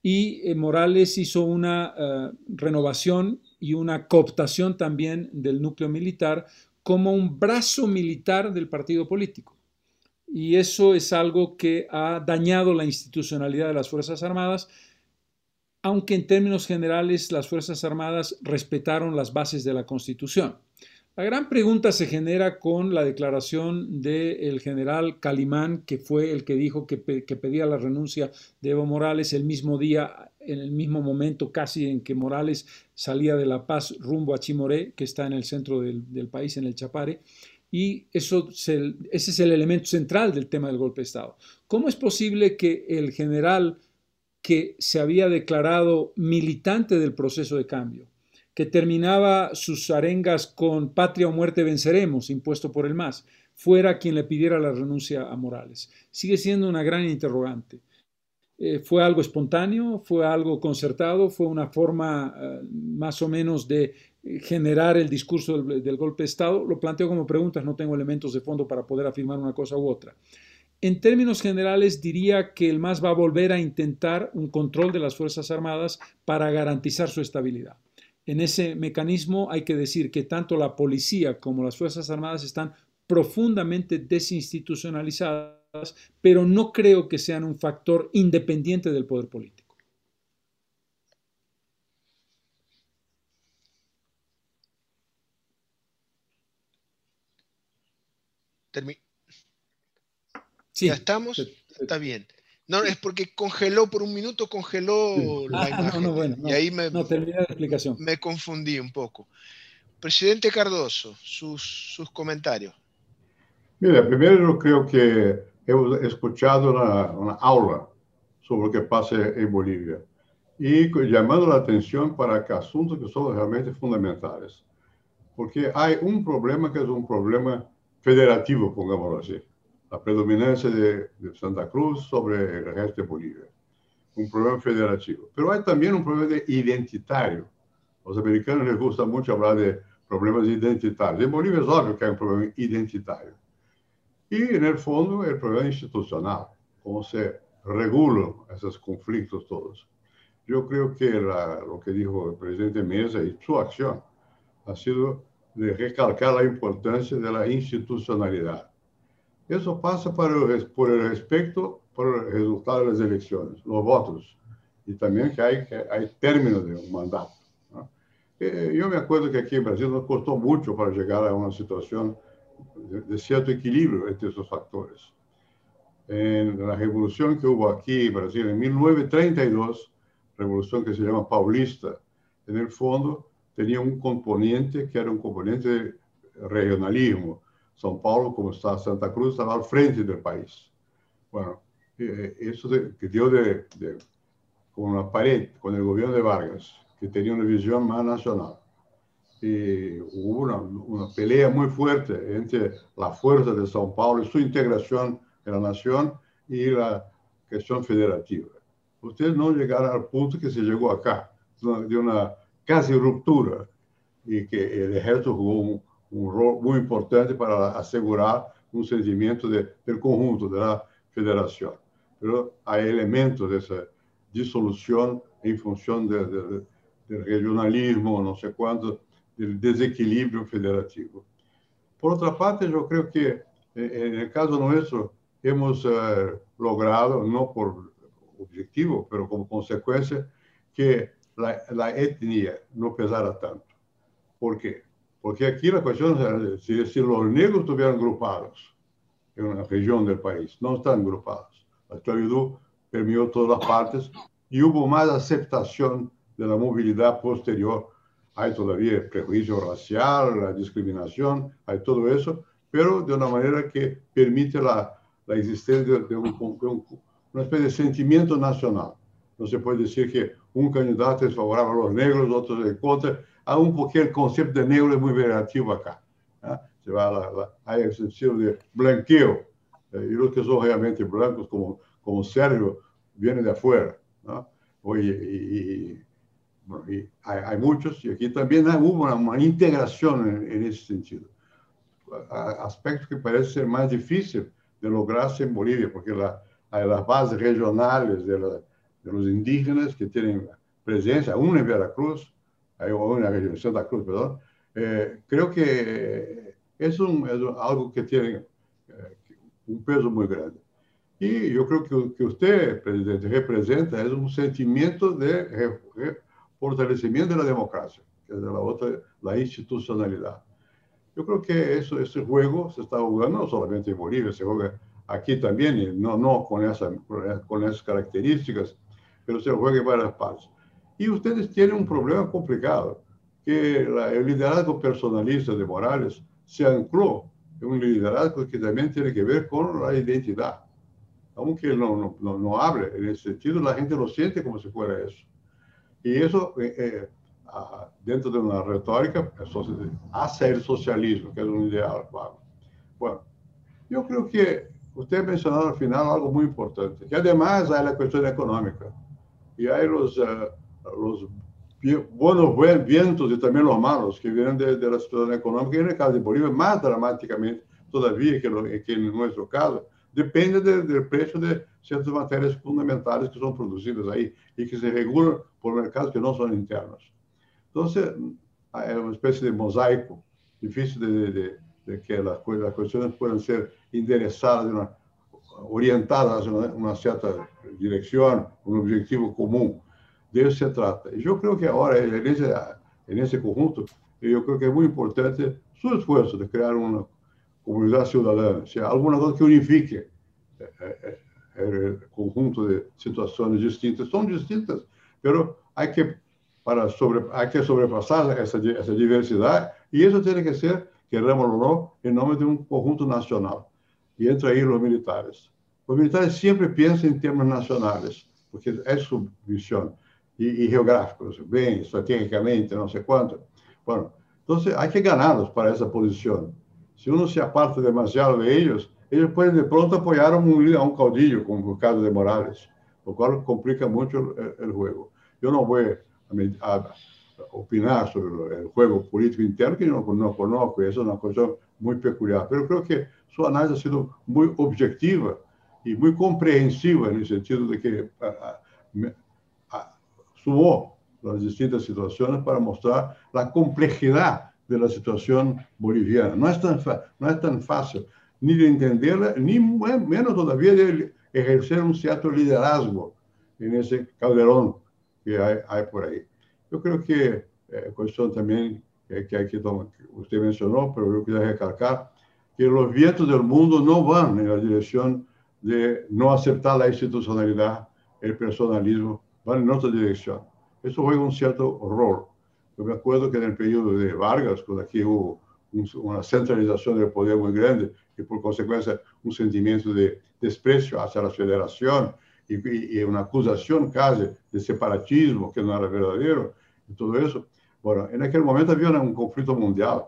y eh, Morales hizo una eh, renovación y una cooptación también del núcleo militar como un brazo militar del partido político. Y eso es algo que ha dañado la institucionalidad de las Fuerzas Armadas aunque en términos generales las Fuerzas Armadas respetaron las bases de la Constitución. La gran pregunta se genera con la declaración del general Calimán, que fue el que dijo que, pedía la renuncia de Evo Morales el mismo día en el mismo momento casi en que Morales salía de La Paz rumbo a Chimoré, que está en el centro del, país, en el Chapare, y eso ese es el elemento central del tema del golpe de Estado. ¿Cómo es posible que el general que se había declarado militante del proceso de cambio, que terminaba sus arengas con patria o muerte venceremos, impuesto por el MAS, fuera quien le pidiera la renuncia a Morales. Sigue siendo una gran interrogante. Eh, ¿Fue algo espontáneo? ¿Fue algo concertado? ¿Fue una forma eh, más o menos de generar el discurso del, del, golpe de Estado? Lo planteo como preguntas, no tengo elementos de fondo para poder afirmar una cosa u otra. En términos generales, diría que el MAS va a volver a intentar un control de las Fuerzas Armadas para garantizar su estabilidad. En ese mecanismo hay que decir que tanto la policía como las Fuerzas Armadas están profundamente desinstitucionalizadas, pero no creo que sean un factor independiente del poder político. sí, ya estamos, está bien. No, es porque congeló por un minuto, congeló la ah, imagen. No, bueno, y ahí me, la explicación. me confundí un poco. Presidente Cardoso, sus, sus comentarios. Mira, primero yo creo que he escuchado una, una aula sobre lo que pasa en Bolivia y llamando la atención para que asuntos que son realmente fundamentales. Porque hay un problema que es un problema federativo, pongámoslo así la predominancia de, Santa Cruz sobre el resto de Bolivia. Un problema federativo. Pero hay también un problema de identitario. Los americanos les gusta mucho hablar de problemas identitarios. En Bolivia es obvio que hay un problema identitario. Y en el fondo el problema institucional, cómo se regulan esos conflictos todos. Yo creo que lo que dijo el presidente Mesa y su acción ha sido de recalcar la importancia de la institucionalidad eso pasa por el respeto por el resultado de las elecciones, los votos, y también que hay, que hay término de un mandato. Eh, yo me acuerdo que aquí en Brasil nos costó mucho para llegar a una situación de, cierto equilibrio entre esos factores. En la revolución que hubo aquí en Brasil en 1932, revolución que se llama paulista, en el fondo tenía un componente que era un componente de regionalismo, são Paulo, como está Santa Cruz, estava al frente del país. Bueno, eso de, que dio de, de, con una pared con el gobierno de Vargas, que tenía una visión más nacional. Y hubo una, pelea muy fuerte entre la fuerza de São Paulo y su integración en la nación y la cuestión federativa. Ustedes no llegaron al punto que se llegó acá, de una casi ruptura, y que el ejército jugó um rol muito importante para assegurar um sentimento de, do conjunto da federação. Mas há elementos dessa dissolução em função do regionalismo, não sei quanto, do desequilíbrio federativo. Por outra parte, eu creio que, no caso nosso, hemos eh, logrado, não por objetivo, mas como consequência, que a etnia não pesara tanto. Por quê? Porque aquí la cuestión es si, si los negros estuvieran agrupados en una región del país, no están agrupados. La esclavitud permeó todas las partes y hubo más aceptación de la movilidad posterior. Hay todavía prejuicio racial, la discriminación, hay todo eso, pero de una manera que permite la, la existencia de, un, de un, una especie de sentimiento nacional. No se puede decir que un candidato es favorable a los negros, otros en contra, aún porque el concepto de negro es muy relativo acá. ¿ah? Se va a la, hay el sentido de blanqueo. Eh, y los que son realmente blancos, como, como Sergio, vienen de afuera. ¿no? y, hay, hay, muchos, y aquí también hubo una, una integración en, en, ese sentido. Aspectos que parece ser más difícil de lograrse en Bolivia, porque la, las bases regionales de, la, de los indígenas que tienen presencia, una en Veracruz, hay una región, Santa Cruz, perdón, eh, creo que es, un, es, algo que tiene eh, un peso muy grande. Y yo creo que, que usted, presidente, representa es un sentimiento de fortalecimiento de la democracia, que es de la otra, la institucionalidad. Yo creo que eso, ese juego se está jugando no solamente en Bolivia, se juega aquí también, y no, no con, esa, con esas características, pero se juega en varias partes. Y ustedes tienen un problema complicado, que la, el liderazgo personalista de Morales se ancló en un liderazgo que también tiene que ver con la identidad. Aunque no, no, no, hable en ese sentido, la gente lo siente como si fuera eso. Y eso, eh, eh, dentro de una retórica, hace el socialismo, que es un ideal. Bueno, yo creo que usted mencionó al final algo muy importante, que además hay la cuestión económica y hay los, uh, los buenos vientos y también los malos que vienen de, de, la económica. Y en caso de Bolivia, más dramáticamente todavía que, lo, que en nuestro caso, depende de, precio de ciertas materias fundamentales que son producidas ahí y que se regulan por mercados que no son internos. Entonces, hay una especie de mosaico difícil de, de, de que las, las, cuestiones puedan ser enderezadas, de una, orientadas en una, una, cierta dirección, un objetivo común. De eso se trata. Y yo creo que ahora, en ese, conjunto, yo creo que es muy importante su esfuerzo de crear una comunidad ciudadana, o sea, alguna que unifique eh, eh, el conjunto de situaciones distintas. Son distintas, pero hay que, para sobre, hay que sobrepasar esa, esa diversidad y eso que ser queremos o no, em nome de um conjunto nacional. E entra aí os militares. Os militares sempre pensam em termos nacionais, porque é sua missão. E, e geográficos, bem, estrategicamente, não sei quanto. Bueno, então, há que ganhá-los para essa posição. Se uno se aparta demasiado de eles, eles podem de pronto apoiar um, um caudillo, como o caso de Morales, o qual complica muito o jogo. Eu não vou a, a, opinar sobre el juego político interno que no, no conozco, eso es una cosa muy peculiar, pero creo que su análisis ha sido muy objetiva y muy comprensiva en el sentido de que a, sumó las distintas situaciones para mostrar la complejidad de la situación boliviana. No es tan, no es tan fácil ni de entenderla, ni menos todavía de ejercer un cierto liderazgo en ese calderón que hay, hay por ahí. Eu creio que é questão também é, que aqui você mencionou, mas eu queria recalcar que os vientos do mundo não vão na direção de não aceitar a institucionalidade, o personalismo, vão em outra direção. Isso foi um certo horror. Eu me acordo que no período de Vargas, quando aqui houve uma centralização do poder muito grande e, por consequência, um sentimento de desprezo hacia a federação e, e uma acusação quase de separatismo que não era verdadeiro, y todo eso. Bueno, en aquel momento había un conflicto mundial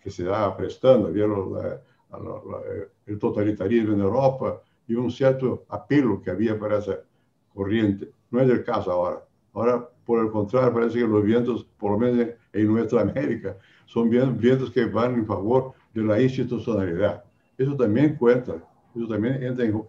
que se estaba prestando, había la, la, la, el totalitarismo en Europa y un cierto apelo que había para esa corriente. No es el caso ahora. Ahora, por el contrario, parece que los vientos, por lo menos en nuestra América, son vientos que van en favor de la institucionalidad. Eso también cuenta, eso también entra en,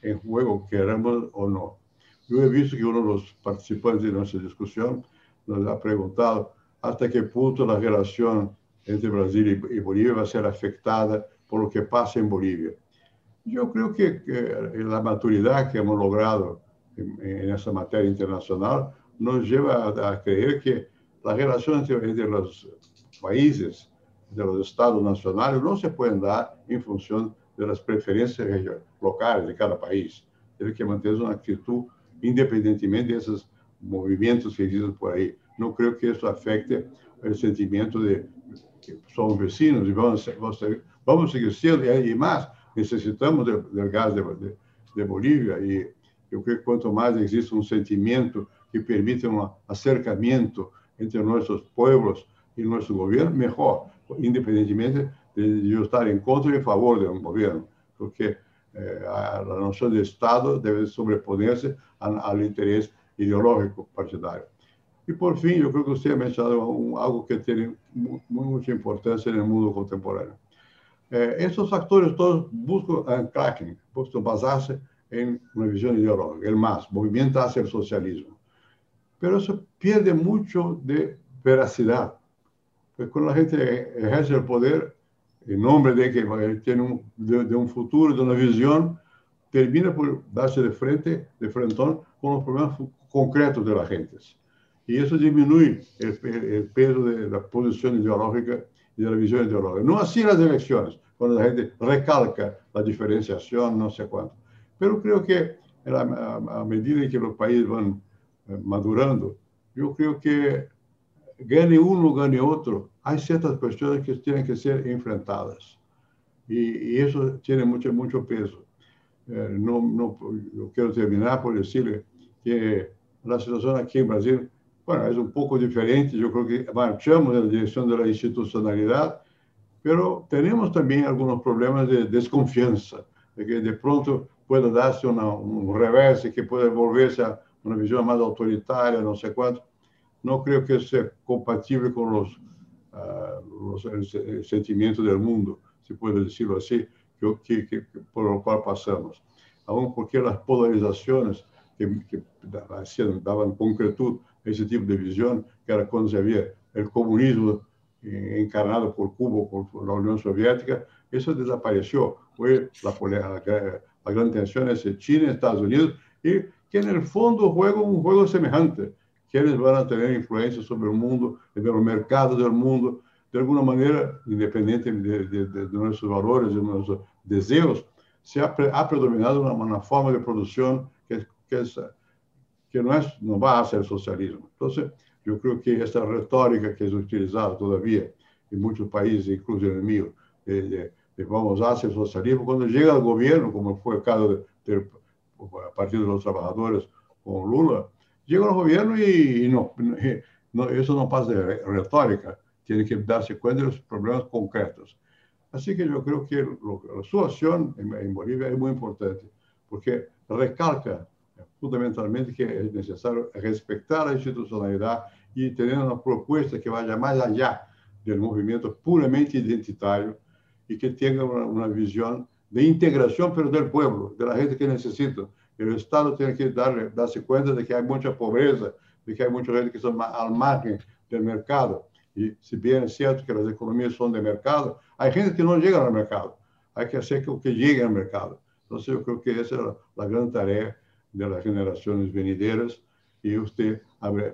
en juego, queramos o no. Yo he visto que uno de los participantes de nuestra discusión nos ha preguntado hasta qué punto la relación entre Brasil y Bolivia va a ser afectada por lo que pasa en Bolivia. Yo creo que, que la maturidad que hemos logrado en, esa materia internacional nos lleva a, a creer que la relación entre, entre, los países, de los estados nacionales, no se pueden dar en función de las preferencias locales de cada país. Tiene que mantener una actitud independentemente de esos movimentos que existen por ahí. No creo que eso afecte el sentimiento de que somos vecinos y vamos, vamos, vamos a seguir siendo, y más, necesitamos del, del gas de, de, de, Bolivia y yo creo que cuanto más existe un sentimiento que permite un acercamiento entre nuestros pueblos y nuestro gobierno, mejor, independientemente de yo estar en contra y en favor de un gobierno, porque eh, la noción de Estado debe sobreponerse al, al interés ideológico partidário. E, por fim, eu creo que você ha mencionado um, algo que tem muita importância no mundo contemporâneo. Eh, esses factores todos buscam anclaje, buscam basar-se em uma visão ideológica, el MAS, movimento hacia o socialismo. Pero isso perde muito de veracidade. Porque quando a gente exerce o poder, em nome de que tem um, de, de um futuro, de uma visão, termina por dar-se de frente, de frentón, com os problemas concretos de las gentes. Y eso disminuye el, el peso de la posición ideológica y de la visión ideológica. No así las elecciones, cuando la gente recalca la diferenciación, no sé cuánto. Pero creo que a, medida que los países van eh, madurando, yo creo que gane uno, gane otro, hay ciertas cuestiones que tienen que ser enfrentadas. Y, eso tiene mucho, mucho peso. Eh, no, no, yo quiero terminar por decirle que la situación aquí en Brasil, bueno, es un poco diferente. Yo creo que marchamos en la dirección de la institucionalidad, pero tenemos también algunos problemas de desconfianza, de que de pronto pueda darse una, un revés que pueda volverse a una visión más autoritaria, no sé cuánto. No creo que sea compatible con los, uh, los el, sentimiento del mundo, si puedo decirlo así, que, que, que, por lo cual pasamos. Aún porque las polarizaciones que, que daban concretud a ese tipo de visión, que era cuando se había el comunismo encarnado por Cuba, por la Unión Soviética, eso desapareció. Fue la, la, la gran tensión entre China Estados Unidos, y que en el fondo juegan un juego semejante, quienes van a tener influencia sobre el mundo, en los mercados del mundo, de alguna manera, independiente de, de, de nuestros valores, de nuestros deseos, se ha, ha predominado una, una, forma de producción que, que, es, que no, es, no va a ser socialismo. Entonces, yo creo que esta retórica que es utilizada todavía en muchos países, incluso en el mío, de, de vamos a hacer socialismo, cuando llega al gobierno, como fue el caso del Partido de los Trabajadores con Lula, llega al gobierno y, y no, no, eso no pasa de retórica, tiene que darse cuenta de los problemas concretos. Así que yo creo que lo, su acción en, en, Bolivia es muy importante, porque recalca fundamentalmente que es necesario respetar la institucionalidad y tener una propuesta que vaya más allá del movimiento puramente identitario y que tenga una, una, visión de integración, pero del pueblo, de la gente que necesita. El Estado tiene que darle, darse cuenta de que hay mucha pobreza, de que hay mucha gente que está al margen del mercado. Y si bien es cierto que las economías son de mercado, hay gente que no llega al mercado. Hay que hacer que, que llegue al mercado. Entonces yo creo que esa es la, la gran tarea de las generaciones venideras y usted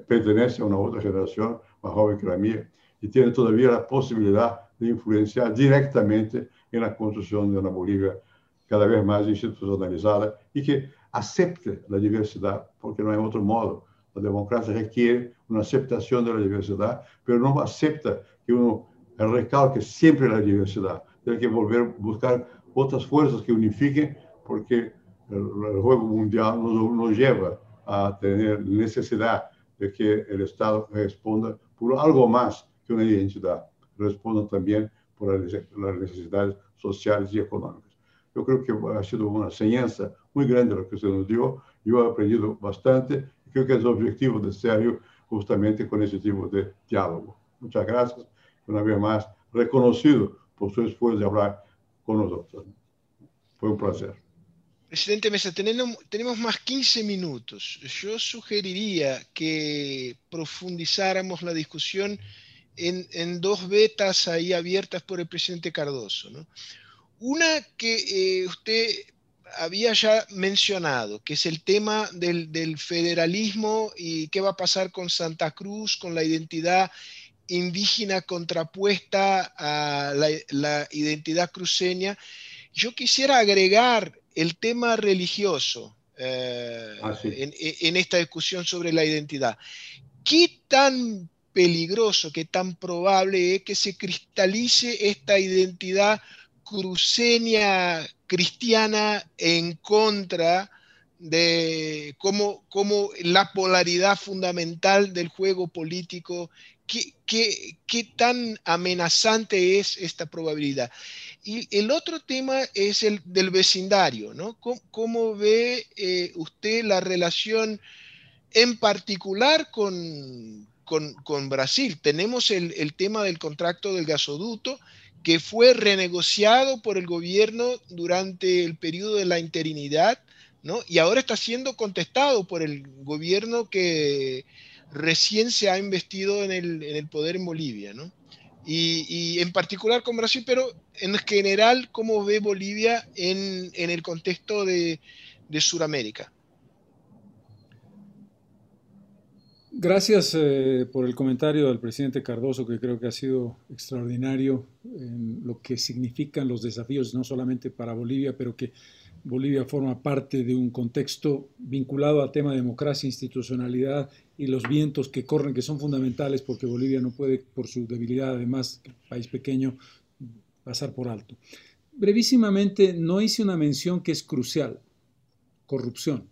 pertenece a una otra generación más joven que la mía y tiene todavía la posibilidad de influenciar directamente en la construcción de una Bolivia cada vez más institucionalizada y que acepte la diversidad, porque no hay otro modo. La democracia requiere una aceptación de la diversidad, pero no acepta que uno recalque siempre la diversidad. Tiene que volver a buscar otras fuerzas que unifiquen, porque el, el juego mundial nos, nos lleva a tener necesidad de que el Estado responda por algo más que una identidad respondan también por las necesidades sociales y económicas. Yo creo que ha sido una enseñanza muy grande lo que usted nos dio. Yo he aprendido bastante creo que es objetivo de serio justamente con ese tipo de diálogo. Muchas gracias. Una vez más, reconocido por su esfuerzo de hablar con nosotros. Fue un placer. Presidente Mesa, tenemos, más 15 minutos. Yo sugeriría que profundizáramos la discusión en, en, dos vetas ahí abiertas por el presidente Cardoso. ¿no? Una que eh, usted había ya mencionado, que es el tema del, del, federalismo y qué va a pasar con Santa Cruz, con la identidad indígena contrapuesta a la, la identidad cruceña. Yo quisiera agregar el tema religioso eh, ah, sí. en, en esta discusión sobre la identidad. ¿Qué tan peligroso, que tan probable es que se cristalice esta identidad cruceña cristiana en contra de cómo, cómo la polaridad fundamental del juego político, qué, qué, qué, tan amenazante es esta probabilidad. Y el otro tema es el del vecindario, ¿no? ¿Cómo, ve eh, usted la relación en particular con, con, Brasil. Tenemos el, tema del contrato del gasoducto que fue renegociado por el gobierno durante el periodo de la interinidad, ¿no? Y ahora está siendo contestado por el gobierno que recién se ha investido en el, poder en Bolivia, ¿no? Y, en particular con Brasil, pero en general, ¿cómo ve Bolivia en, en el contexto de, de Sudamérica? Gracias eh, por el comentario del presidente Cardoso, que creo que ha sido extraordinario en lo que significan los desafíos, no solamente para Bolivia, pero que Bolivia forma parte de un contexto vinculado al tema de democracia, institucionalidad y los vientos que corren, que son fundamentales porque Bolivia no puede, por su debilidad, además, país pequeño, pasar por alto. Brevísimamente, no hice una mención que es crucial, corrupción.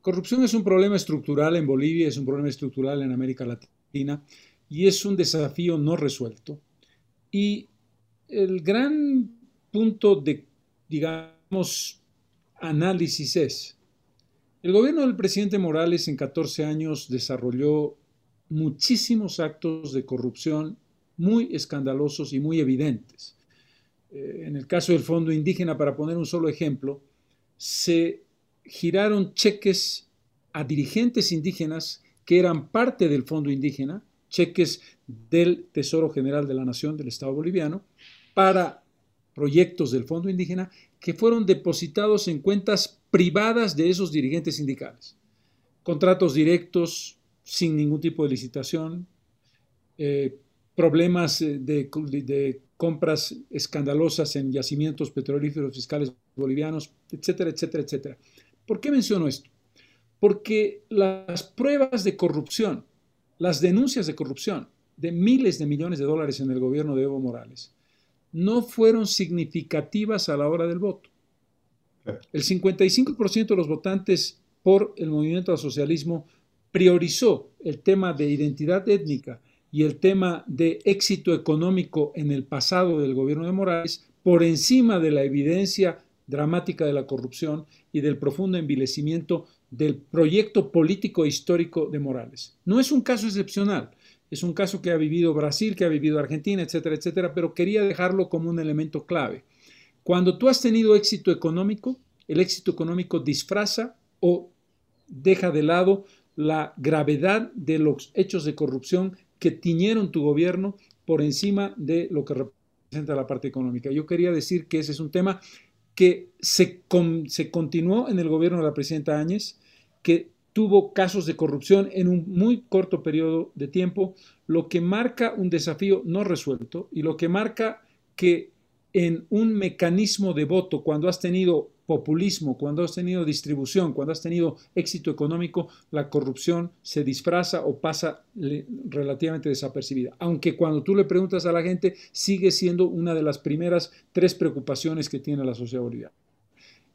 Corrupción es un problema estructural en Bolivia, es un problema estructural en América Latina y es un desafío no resuelto. Y el gran punto de, digamos, análisis es, el gobierno del presidente Morales en 14 años desarrolló muchísimos actos de corrupción muy escandalosos y muy evidentes. Eh, en el caso del Fondo Indígena, para poner un solo ejemplo, se giraron cheques a dirigentes indígenas que eran parte del Fondo Indígena, cheques del Tesoro General de la Nación del Estado boliviano, para proyectos del Fondo Indígena que fueron depositados en cuentas privadas de esos dirigentes sindicales. Contratos directos, sin ningún tipo de licitación, eh, problemas eh, de, de, compras escandalosas en yacimientos petrolíferos fiscales bolivianos, etcétera, etcétera, etcétera. ¿Por qué menciono esto? Porque las pruebas de corrupción, las denuncias de corrupción de miles de millones de dólares en el gobierno de Evo Morales, no fueron significativas a la hora del voto. El 55% de los votantes por el movimiento al socialismo priorizó el tema de identidad étnica y el tema de éxito económico en el pasado del gobierno de Morales por encima de la evidencia dramática de la corrupción y del profundo envilecimiento del proyecto político e histórico de Morales. No es un caso excepcional. Es un caso que ha vivido Brasil, que ha vivido Argentina, etcétera, etcétera, pero quería dejarlo como un elemento clave. Cuando tú has tenido éxito económico, el éxito económico disfraza o deja de lado la gravedad de los hechos de corrupción que tiñeron tu gobierno por encima de lo que representa la parte económica. Yo quería decir que ese es un tema que se, continuó en el gobierno de la presidenta Áñez, que tuvo casos de corrupción en un muy corto periodo de tiempo, lo que marca un desafío no resuelto y lo que marca que en un mecanismo de voto, cuando has tenido populismo, cuando has tenido distribución, cuando has tenido éxito económico, la corrupción se disfraza o pasa relativamente desapercibida. Aunque cuando tú le preguntas a la gente, sigue siendo una de las primeras tres preocupaciones que tiene la sociedad boliviana.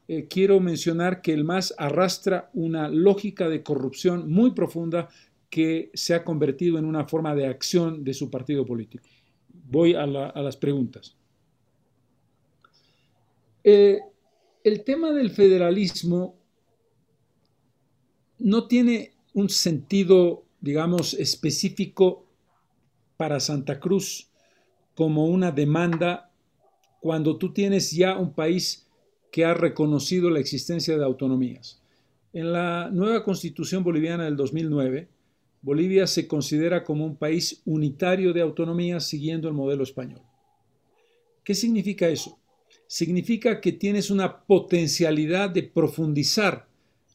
Eh, quiero mencionar que el MAS arrastra una lógica de corrupción muy profunda que se ha convertido en una forma de acción de su partido político. Voy a, las preguntas. Eh, el tema del federalismo no tiene un sentido, digamos, específico para Santa Cruz como una demanda cuando tú tienes ya un país que ha reconocido la existencia de autonomías. En la nueva constitución boliviana del 2009, Bolivia se considera como un país unitario de autonomías siguiendo el modelo español. ¿Qué significa eso? Significa que tienes una potencialidad de profundizar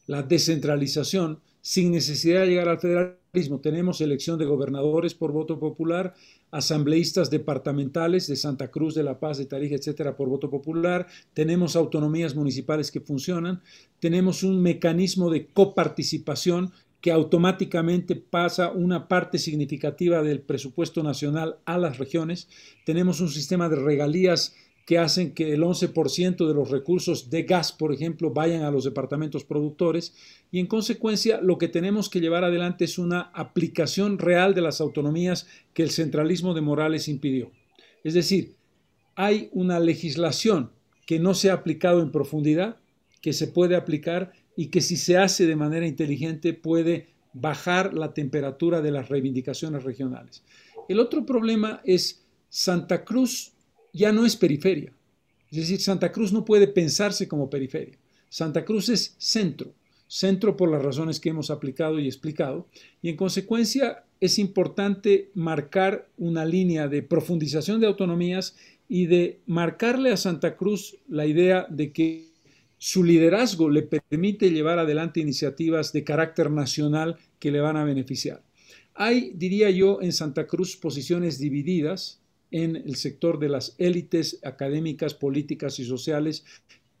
la descentralización sin necesidad de llegar al federalismo. Tenemos elección de gobernadores por voto popular, asambleístas departamentales de Santa Cruz, de La Paz, de Tarija, etcétera, por voto popular, tenemos autonomías municipales que funcionan, tenemos un mecanismo de coparticipación que automáticamente pasa una parte significativa del presupuesto nacional a las regiones, tenemos un sistema de regalías que hacen que el 11% de los recursos de gas, por ejemplo, vayan a los departamentos productores y en consecuencia lo que tenemos que llevar adelante es una aplicación real de las autonomías que el centralismo de Morales impidió. Es decir, hay una legislación que no se ha aplicado en profundidad, que se puede aplicar y que si se hace de manera inteligente puede bajar la temperatura de las reivindicaciones regionales. El otro problema es Santa Cruz ya no es periferia. Es decir, Santa Cruz no puede pensarse como periferia. Santa Cruz es centro, centro por las razones que hemos aplicado y explicado, y en consecuencia es importante marcar una línea de profundización de autonomías y de marcarle a Santa Cruz la idea de que su liderazgo le permite llevar adelante iniciativas de carácter nacional que le van a beneficiar. Hay, diría yo, en Santa Cruz posiciones divididas, en el sector de las élites académicas, políticas y sociales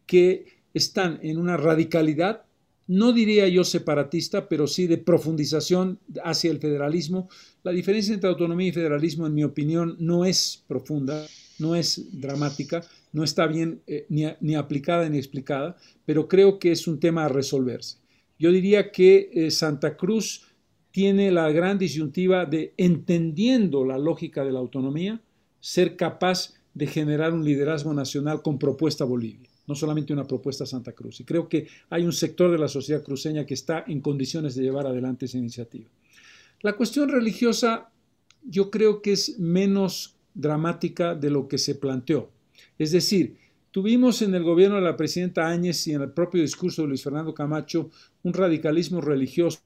que están en una radicalidad, no diría yo separatista, pero sí de profundización hacia el federalismo. La diferencia entre autonomía y federalismo, en mi opinión, no es profunda, no es dramática, no está bien eh, ni, aplicada ni explicada, pero creo que es un tema a resolverse. Yo diría que eh, Santa Cruz tiene la gran disyuntiva de, entendiendo la lógica de la autonomía, ser capaz de generar un liderazgo nacional con propuesta Bolivia, no solamente una propuesta Santa Cruz. Y creo que hay un sector de la sociedad cruceña que está en condiciones de llevar adelante esa iniciativa. La cuestión religiosa yo creo que es menos dramática de lo que se planteó. Es decir, tuvimos en el gobierno de la presidenta Áñez y en el propio discurso de Luis Fernando Camacho un radicalismo religioso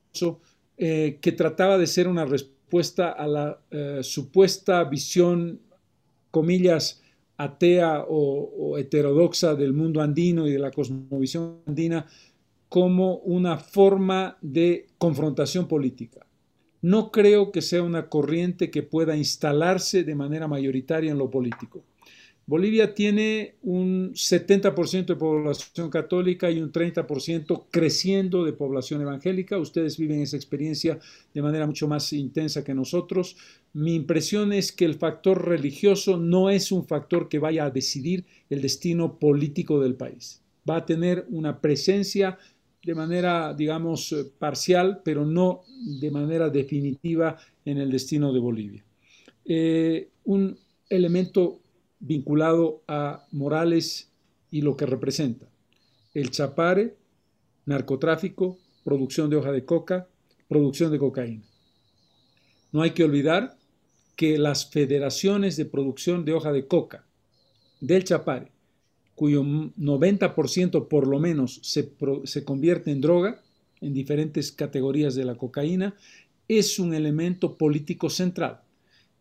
eh, que trataba de ser una respuesta a la eh, supuesta visión, comillas, atea o, heterodoxa del mundo andino y de la cosmovisión andina como una forma de confrontación política. No creo que sea una corriente que pueda instalarse de manera mayoritaria en lo político. Bolivia tiene un 70% de población católica y un 30% creciendo de población evangélica. Ustedes viven esa experiencia de manera mucho más intensa que nosotros. Mi impresión es que el factor religioso no es un factor que vaya a decidir el destino político del país. Va a tener una presencia de manera, digamos, parcial, pero no de manera definitiva en el destino de Bolivia. Eh, un elemento vinculado a Morales y lo que representa. El chapare, narcotráfico, producción de hoja de coca, producción de cocaína. No hay que olvidar que las federaciones de producción de hoja de coca del chapare, cuyo 90% por lo menos se, se convierte en droga, en diferentes categorías de la cocaína, es un elemento político central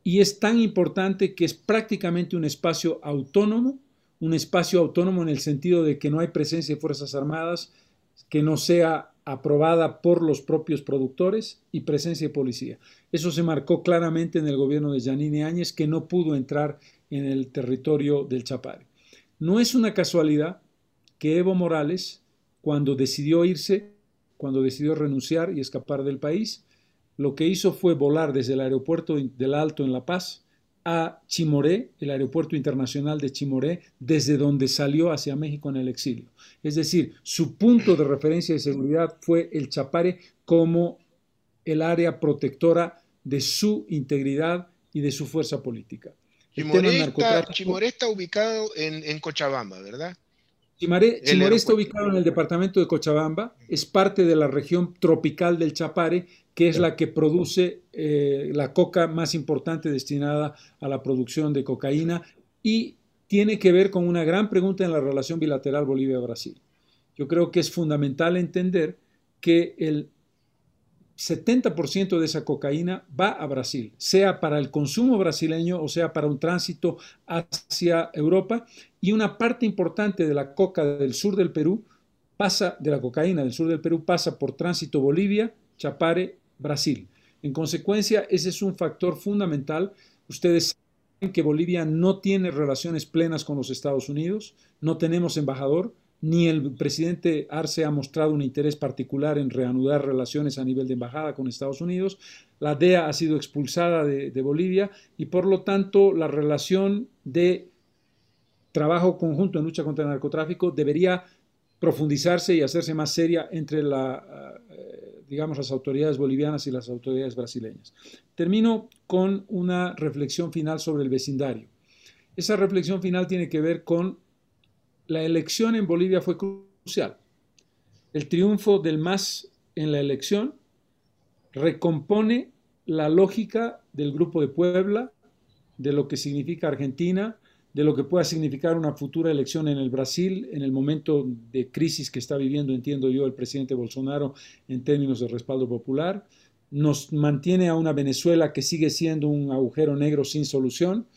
y es tan importante que es prácticamente un espacio autónomo, un espacio autónomo en el sentido de que no hay presencia de Fuerzas Armadas que no sea aprobada por los propios productores y presencia de policía. Eso se marcó claramente en el gobierno de Yanine Áñez, que no pudo entrar en el territorio del Chapare. No es una casualidad que Evo Morales, cuando decidió irse, cuando decidió renunciar y escapar del país, lo que hizo fue volar desde el aeropuerto del Alto en La Paz a Chimoré, el aeropuerto internacional de Chimoré, desde donde salió hacia México en el exilio. Es decir, su punto de referencia de seguridad fue el Chapare como el área protectora de su integridad y de su fuerza política. Chimoré, está, ubicado en, Cochabamba, ¿verdad? Chimoré está ubicado en el departamento de Cochabamba, es parte de la región tropical del Chapare que es la que produce eh, la coca más importante destinada a la producción de cocaína y tiene que ver con una gran pregunta en la relación bilateral Bolivia-Brasil. Yo creo que es fundamental entender que el 70% de esa cocaína va a Brasil, sea para el consumo brasileño o sea para un tránsito hacia Europa, y una parte importante de la coca del sur del Perú pasa, de la cocaína del sur del Perú pasa por tránsito Bolivia, Chapare Brasil. En consecuencia, ese es un factor fundamental. Ustedes saben que Bolivia no tiene relaciones plenas con los Estados Unidos, no tenemos embajador, ni el presidente Arce ha mostrado un interés particular en reanudar relaciones a nivel de embajada con Estados Unidos. La DEA ha sido expulsada de, Bolivia y por lo tanto la relación de trabajo conjunto en lucha contra el narcotráfico debería profundizarse y hacerse más seria entre la, digamos, las autoridades bolivianas y las autoridades brasileñas. Termino con una reflexión final sobre el vecindario. Esa reflexión final tiene que ver con la elección en Bolivia fue crucial. El triunfo del MAS en la elección recompone la lógica del Grupo de Puebla, de lo que significa Argentina, de lo que pueda significar una futura elección en el Brasil en el momento de crisis que está viviendo, entiendo yo, el presidente Bolsonaro en términos de respaldo popular. Nos mantiene a una Venezuela que sigue siendo un agujero negro sin solución.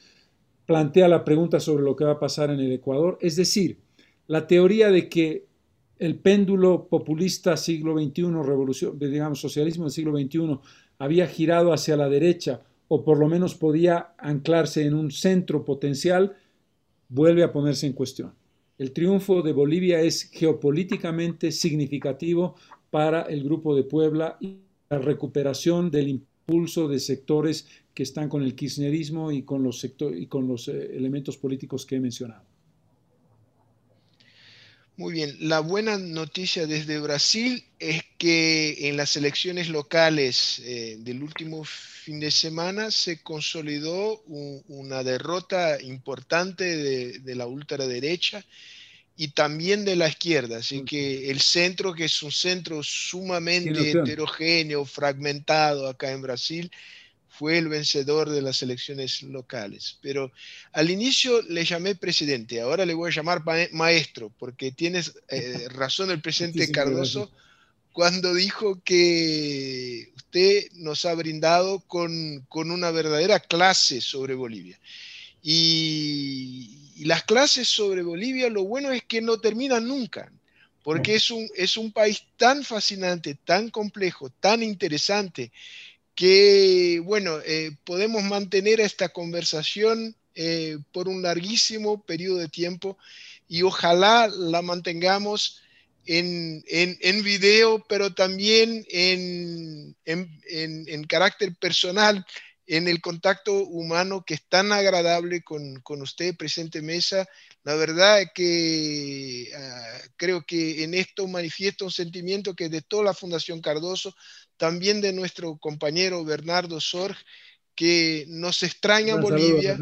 Plantea la pregunta sobre lo que va a pasar en el Ecuador. Es decir, la teoría de que el péndulo populista siglo XXI, revolución, digamos, socialismo del siglo XXI, había girado hacia la derecha o por lo menos podía anclarse en un centro potencial, vuelve a ponerse en cuestión. el triunfo de Bolivia es geopolíticamente significativo para el Grupo de Puebla y la recuperación del impulso de sectores que están con el kirchnerismo y con los, y con los eh, elementos políticos que he mencionado. Muy bien, la buena noticia desde Brasil es que en las elecciones locales eh, del último fin de semana se consolidó una derrota importante de, la ultraderecha y también de la izquierda. Así que el centro, que es un centro sumamente heterogéneo, fragmentado acá en Brasil, fue el vencedor de las elecciones locales. Pero al inicio le llamé presidente, ahora le voy a llamar maestro, porque tienes eh, [LAUGHS] razón el presidente Cardoso cuando dijo que usted nos ha brindado con, con una verdadera clase sobre Bolivia. Y, y, las clases sobre Bolivia, lo bueno es que no terminan nunca, porque es un, es un país tan fascinante, tan complejo, tan interesante, que, bueno, eh, podemos mantener esta conversación eh, por un larguísimo periodo de tiempo y ojalá la mantengamos en, en, video, pero también en, en, carácter personal, en el contacto humano que es tan agradable con, con usted, presidente Mesa. La verdad es que ah, creo que en esto manifiesta un sentimiento que de toda la Fundación Cardoso también de nuestro compañero Bernardo Sorg, que nos extraña en Bolivia.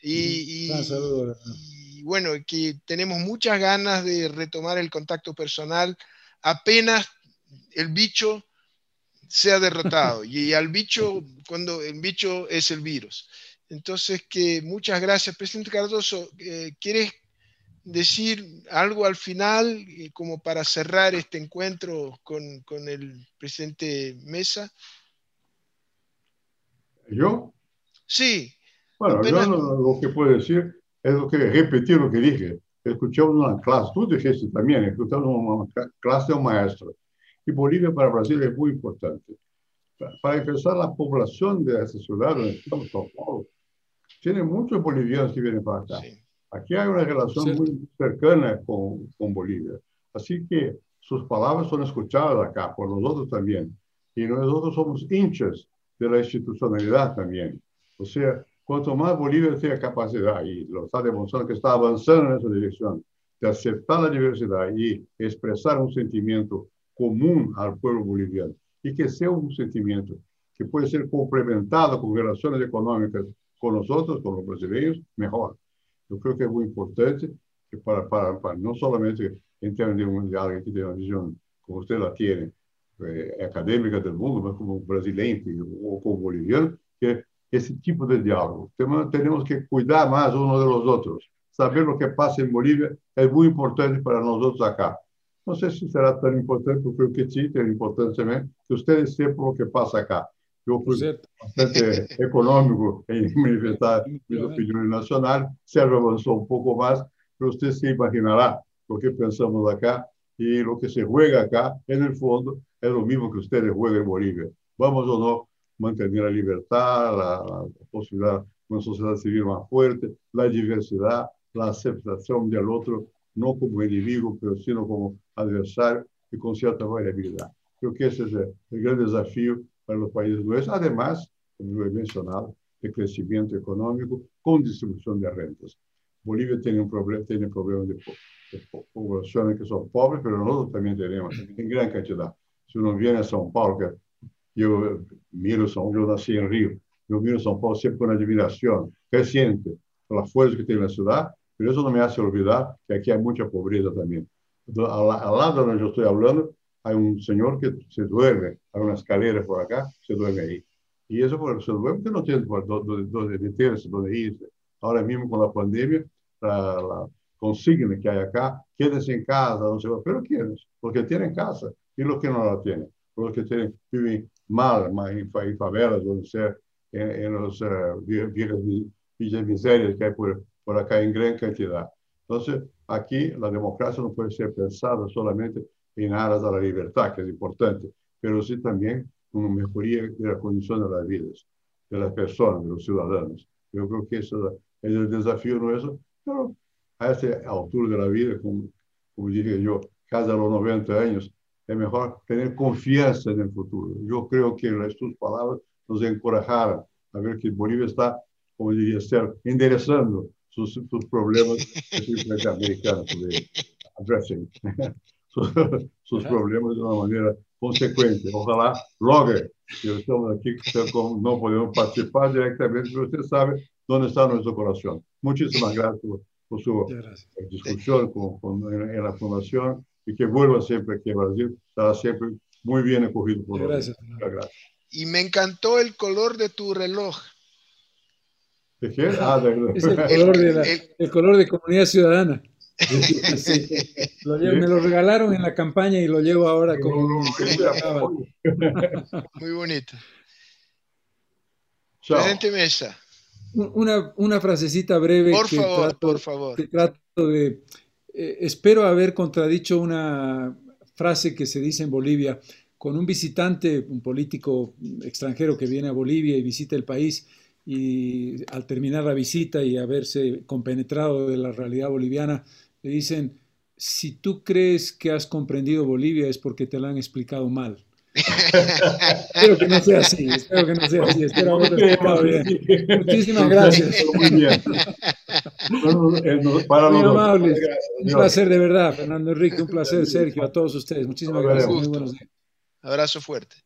y, y, bueno, que tenemos muchas ganas de retomar el contacto personal apenas el bicho sea derrotado. [LAUGHS] y al bicho, cuando el bicho es el virus. Entonces, que muchas gracias, presidente Cardoso. Eh, ¿Quieres decir algo al final, eh, como para cerrar este encuentro con, con el presidente Mesa? ¿Yo? Sí. Bueno, yo lo que puedo decir es lo que repetir lo que dije. Escuchamos una clase, tú dijiste también, escuchamos una clase de un maestro. Y Bolivia para Brasil es muy importante. Para empezar, la población de esta ciudad donde estamos, tiene muchos bolivianos que vienen para acá. Sí. Aquí hay una relación muy cercana con, con, Bolivia. Así que sus palabras son escuchadas acá por nosotros también. Y nosotros somos hinchas de la institucionalidad también. O sea, cuanto más Bolivia tenga capacidad, y lo está demostrando que está avanzando en esa dirección, de aceptar la diversidad y expresar un sentimiento común al pueblo boliviano, y que sea un sentimiento que puede ser complementado con relaciones económicas con nosotros, con los brasileños, mejor. Eu creio que é muito importante que para, para, para não somente em termos de um diálogo que tem uma visão como você la tem, é, acadêmica do mundo, mas como brasileiro ou como boliviano, que esse tipo de diálogo. Temos, temos que cuidar mais uns dos outros. Saber o que passa em Bolívia é muito importante para nós outros acá. Não sei se será tão importante, porque o que sim tem importância também, que vocês sepam o que passa acá. Eu fui bastante [LAUGHS] econômico em [LAUGHS] manifestar minhas opiniões nacionais. Sérgio avançou um pouco mais, mas você se imaginará o que pensamos acá e o que se juega acá, no fundo, é o mesmo que vocês jogam em Bolívia. Vamos ou não manter a liberdade, a, a possibilidade de uma sociedade civil mais forte, a diversidade, a aceitação do outro, não como inimigo, mas sim como adversário e com certa variabilidade. Eu que esse é o grande desafio para los países nuestros, además, como lo he mencionado, de crecimiento económico con distribución de rentas. Bolivia tiene un problema, tiene problemas de, de, poblaciones que son pobres, pero nosotros también tenemos en gran cantidad. Si uno viene a São Paulo, que yo miro São yo nací en Río, yo miro São Paulo siempre con admiración creciente por la fuerza que tiene la ciudad, pero eso no me hace olvidar que aquí hay mucha pobreza también. Al, al lado donde yo estoy hablando, hay un señor que se duerme, hay una escalera por acá, se duerme ahí. Y eso por, se duerme porque no tiene dónde meterse, dónde irse. Ahora mismo con la pandemia, la, la consigna que hay acá, quédense en casa, no sé, pero ¿quiénes? Porque tienen casa y los que no la tienen, los que tienen, viven mal, mal en, en favelas, donde sea, en, en los villas, villas miserias que hay por, por acá en gran cantidad. Entonces, aquí la democracia no puede ser pensada solamente en aras a la libertad, que es importante, pero sí también una mejoría de la condición de las vidas de las personas, de los ciudadanos. Yo creo que eso es el desafío nuestro, pero a esta altura de la vida, como, como dije yo, casi a los 90 años, es mejor tener confianza en el futuro. Yo creo que estas palabras nos encorajaron a ver que Bolivia está, como diría ser, enderezando sus, sus problemas [LAUGHS] americanos, addressing [LAUGHS] sus, [LAUGHS] sus problemas de una manera consecuente. Ojalá logre. Yo estamos aquí, no podemos participar directamente, pero usted sabe dónde está nuestro corazón. Muchísimas gracias por, por su discusión con, con, en la Fundación y que vuelva siempre aquí a Brasil. Estará siempre muy bien acogido por gracias, gracias. Y me encantó el color de tu reloj. ¿De qué? Ah, de, es el color de, la, el color de Comunidad Ciudadana. Sí. Lo llevo, me lo regalaron en la campaña y lo llevo ahora como, como Muy bonito. Presidente Mesa. Una, una frasecita breve. Por que favor, trato, por favor. Que trato de. Eh, espero haber contradicho una frase que se dice en Bolivia con un visitante, un político extranjero que viene a Bolivia y visita el país y al terminar la visita y haberse compenetrado de la realidad boliviana, le dicen, si tú crees que has comprendido Bolivia es porque te la han explicado mal. [LAUGHS] espero que no sea así, espero que no sea así, espero explicado bien. Muchísimas gracias. Muy bien. Para Muy amables. Un placer de verdad, Fernando Enrique, un placer, Sergio, a todos ustedes. Muchísimas gracias. Muy buenos días. Abrazo fuerte.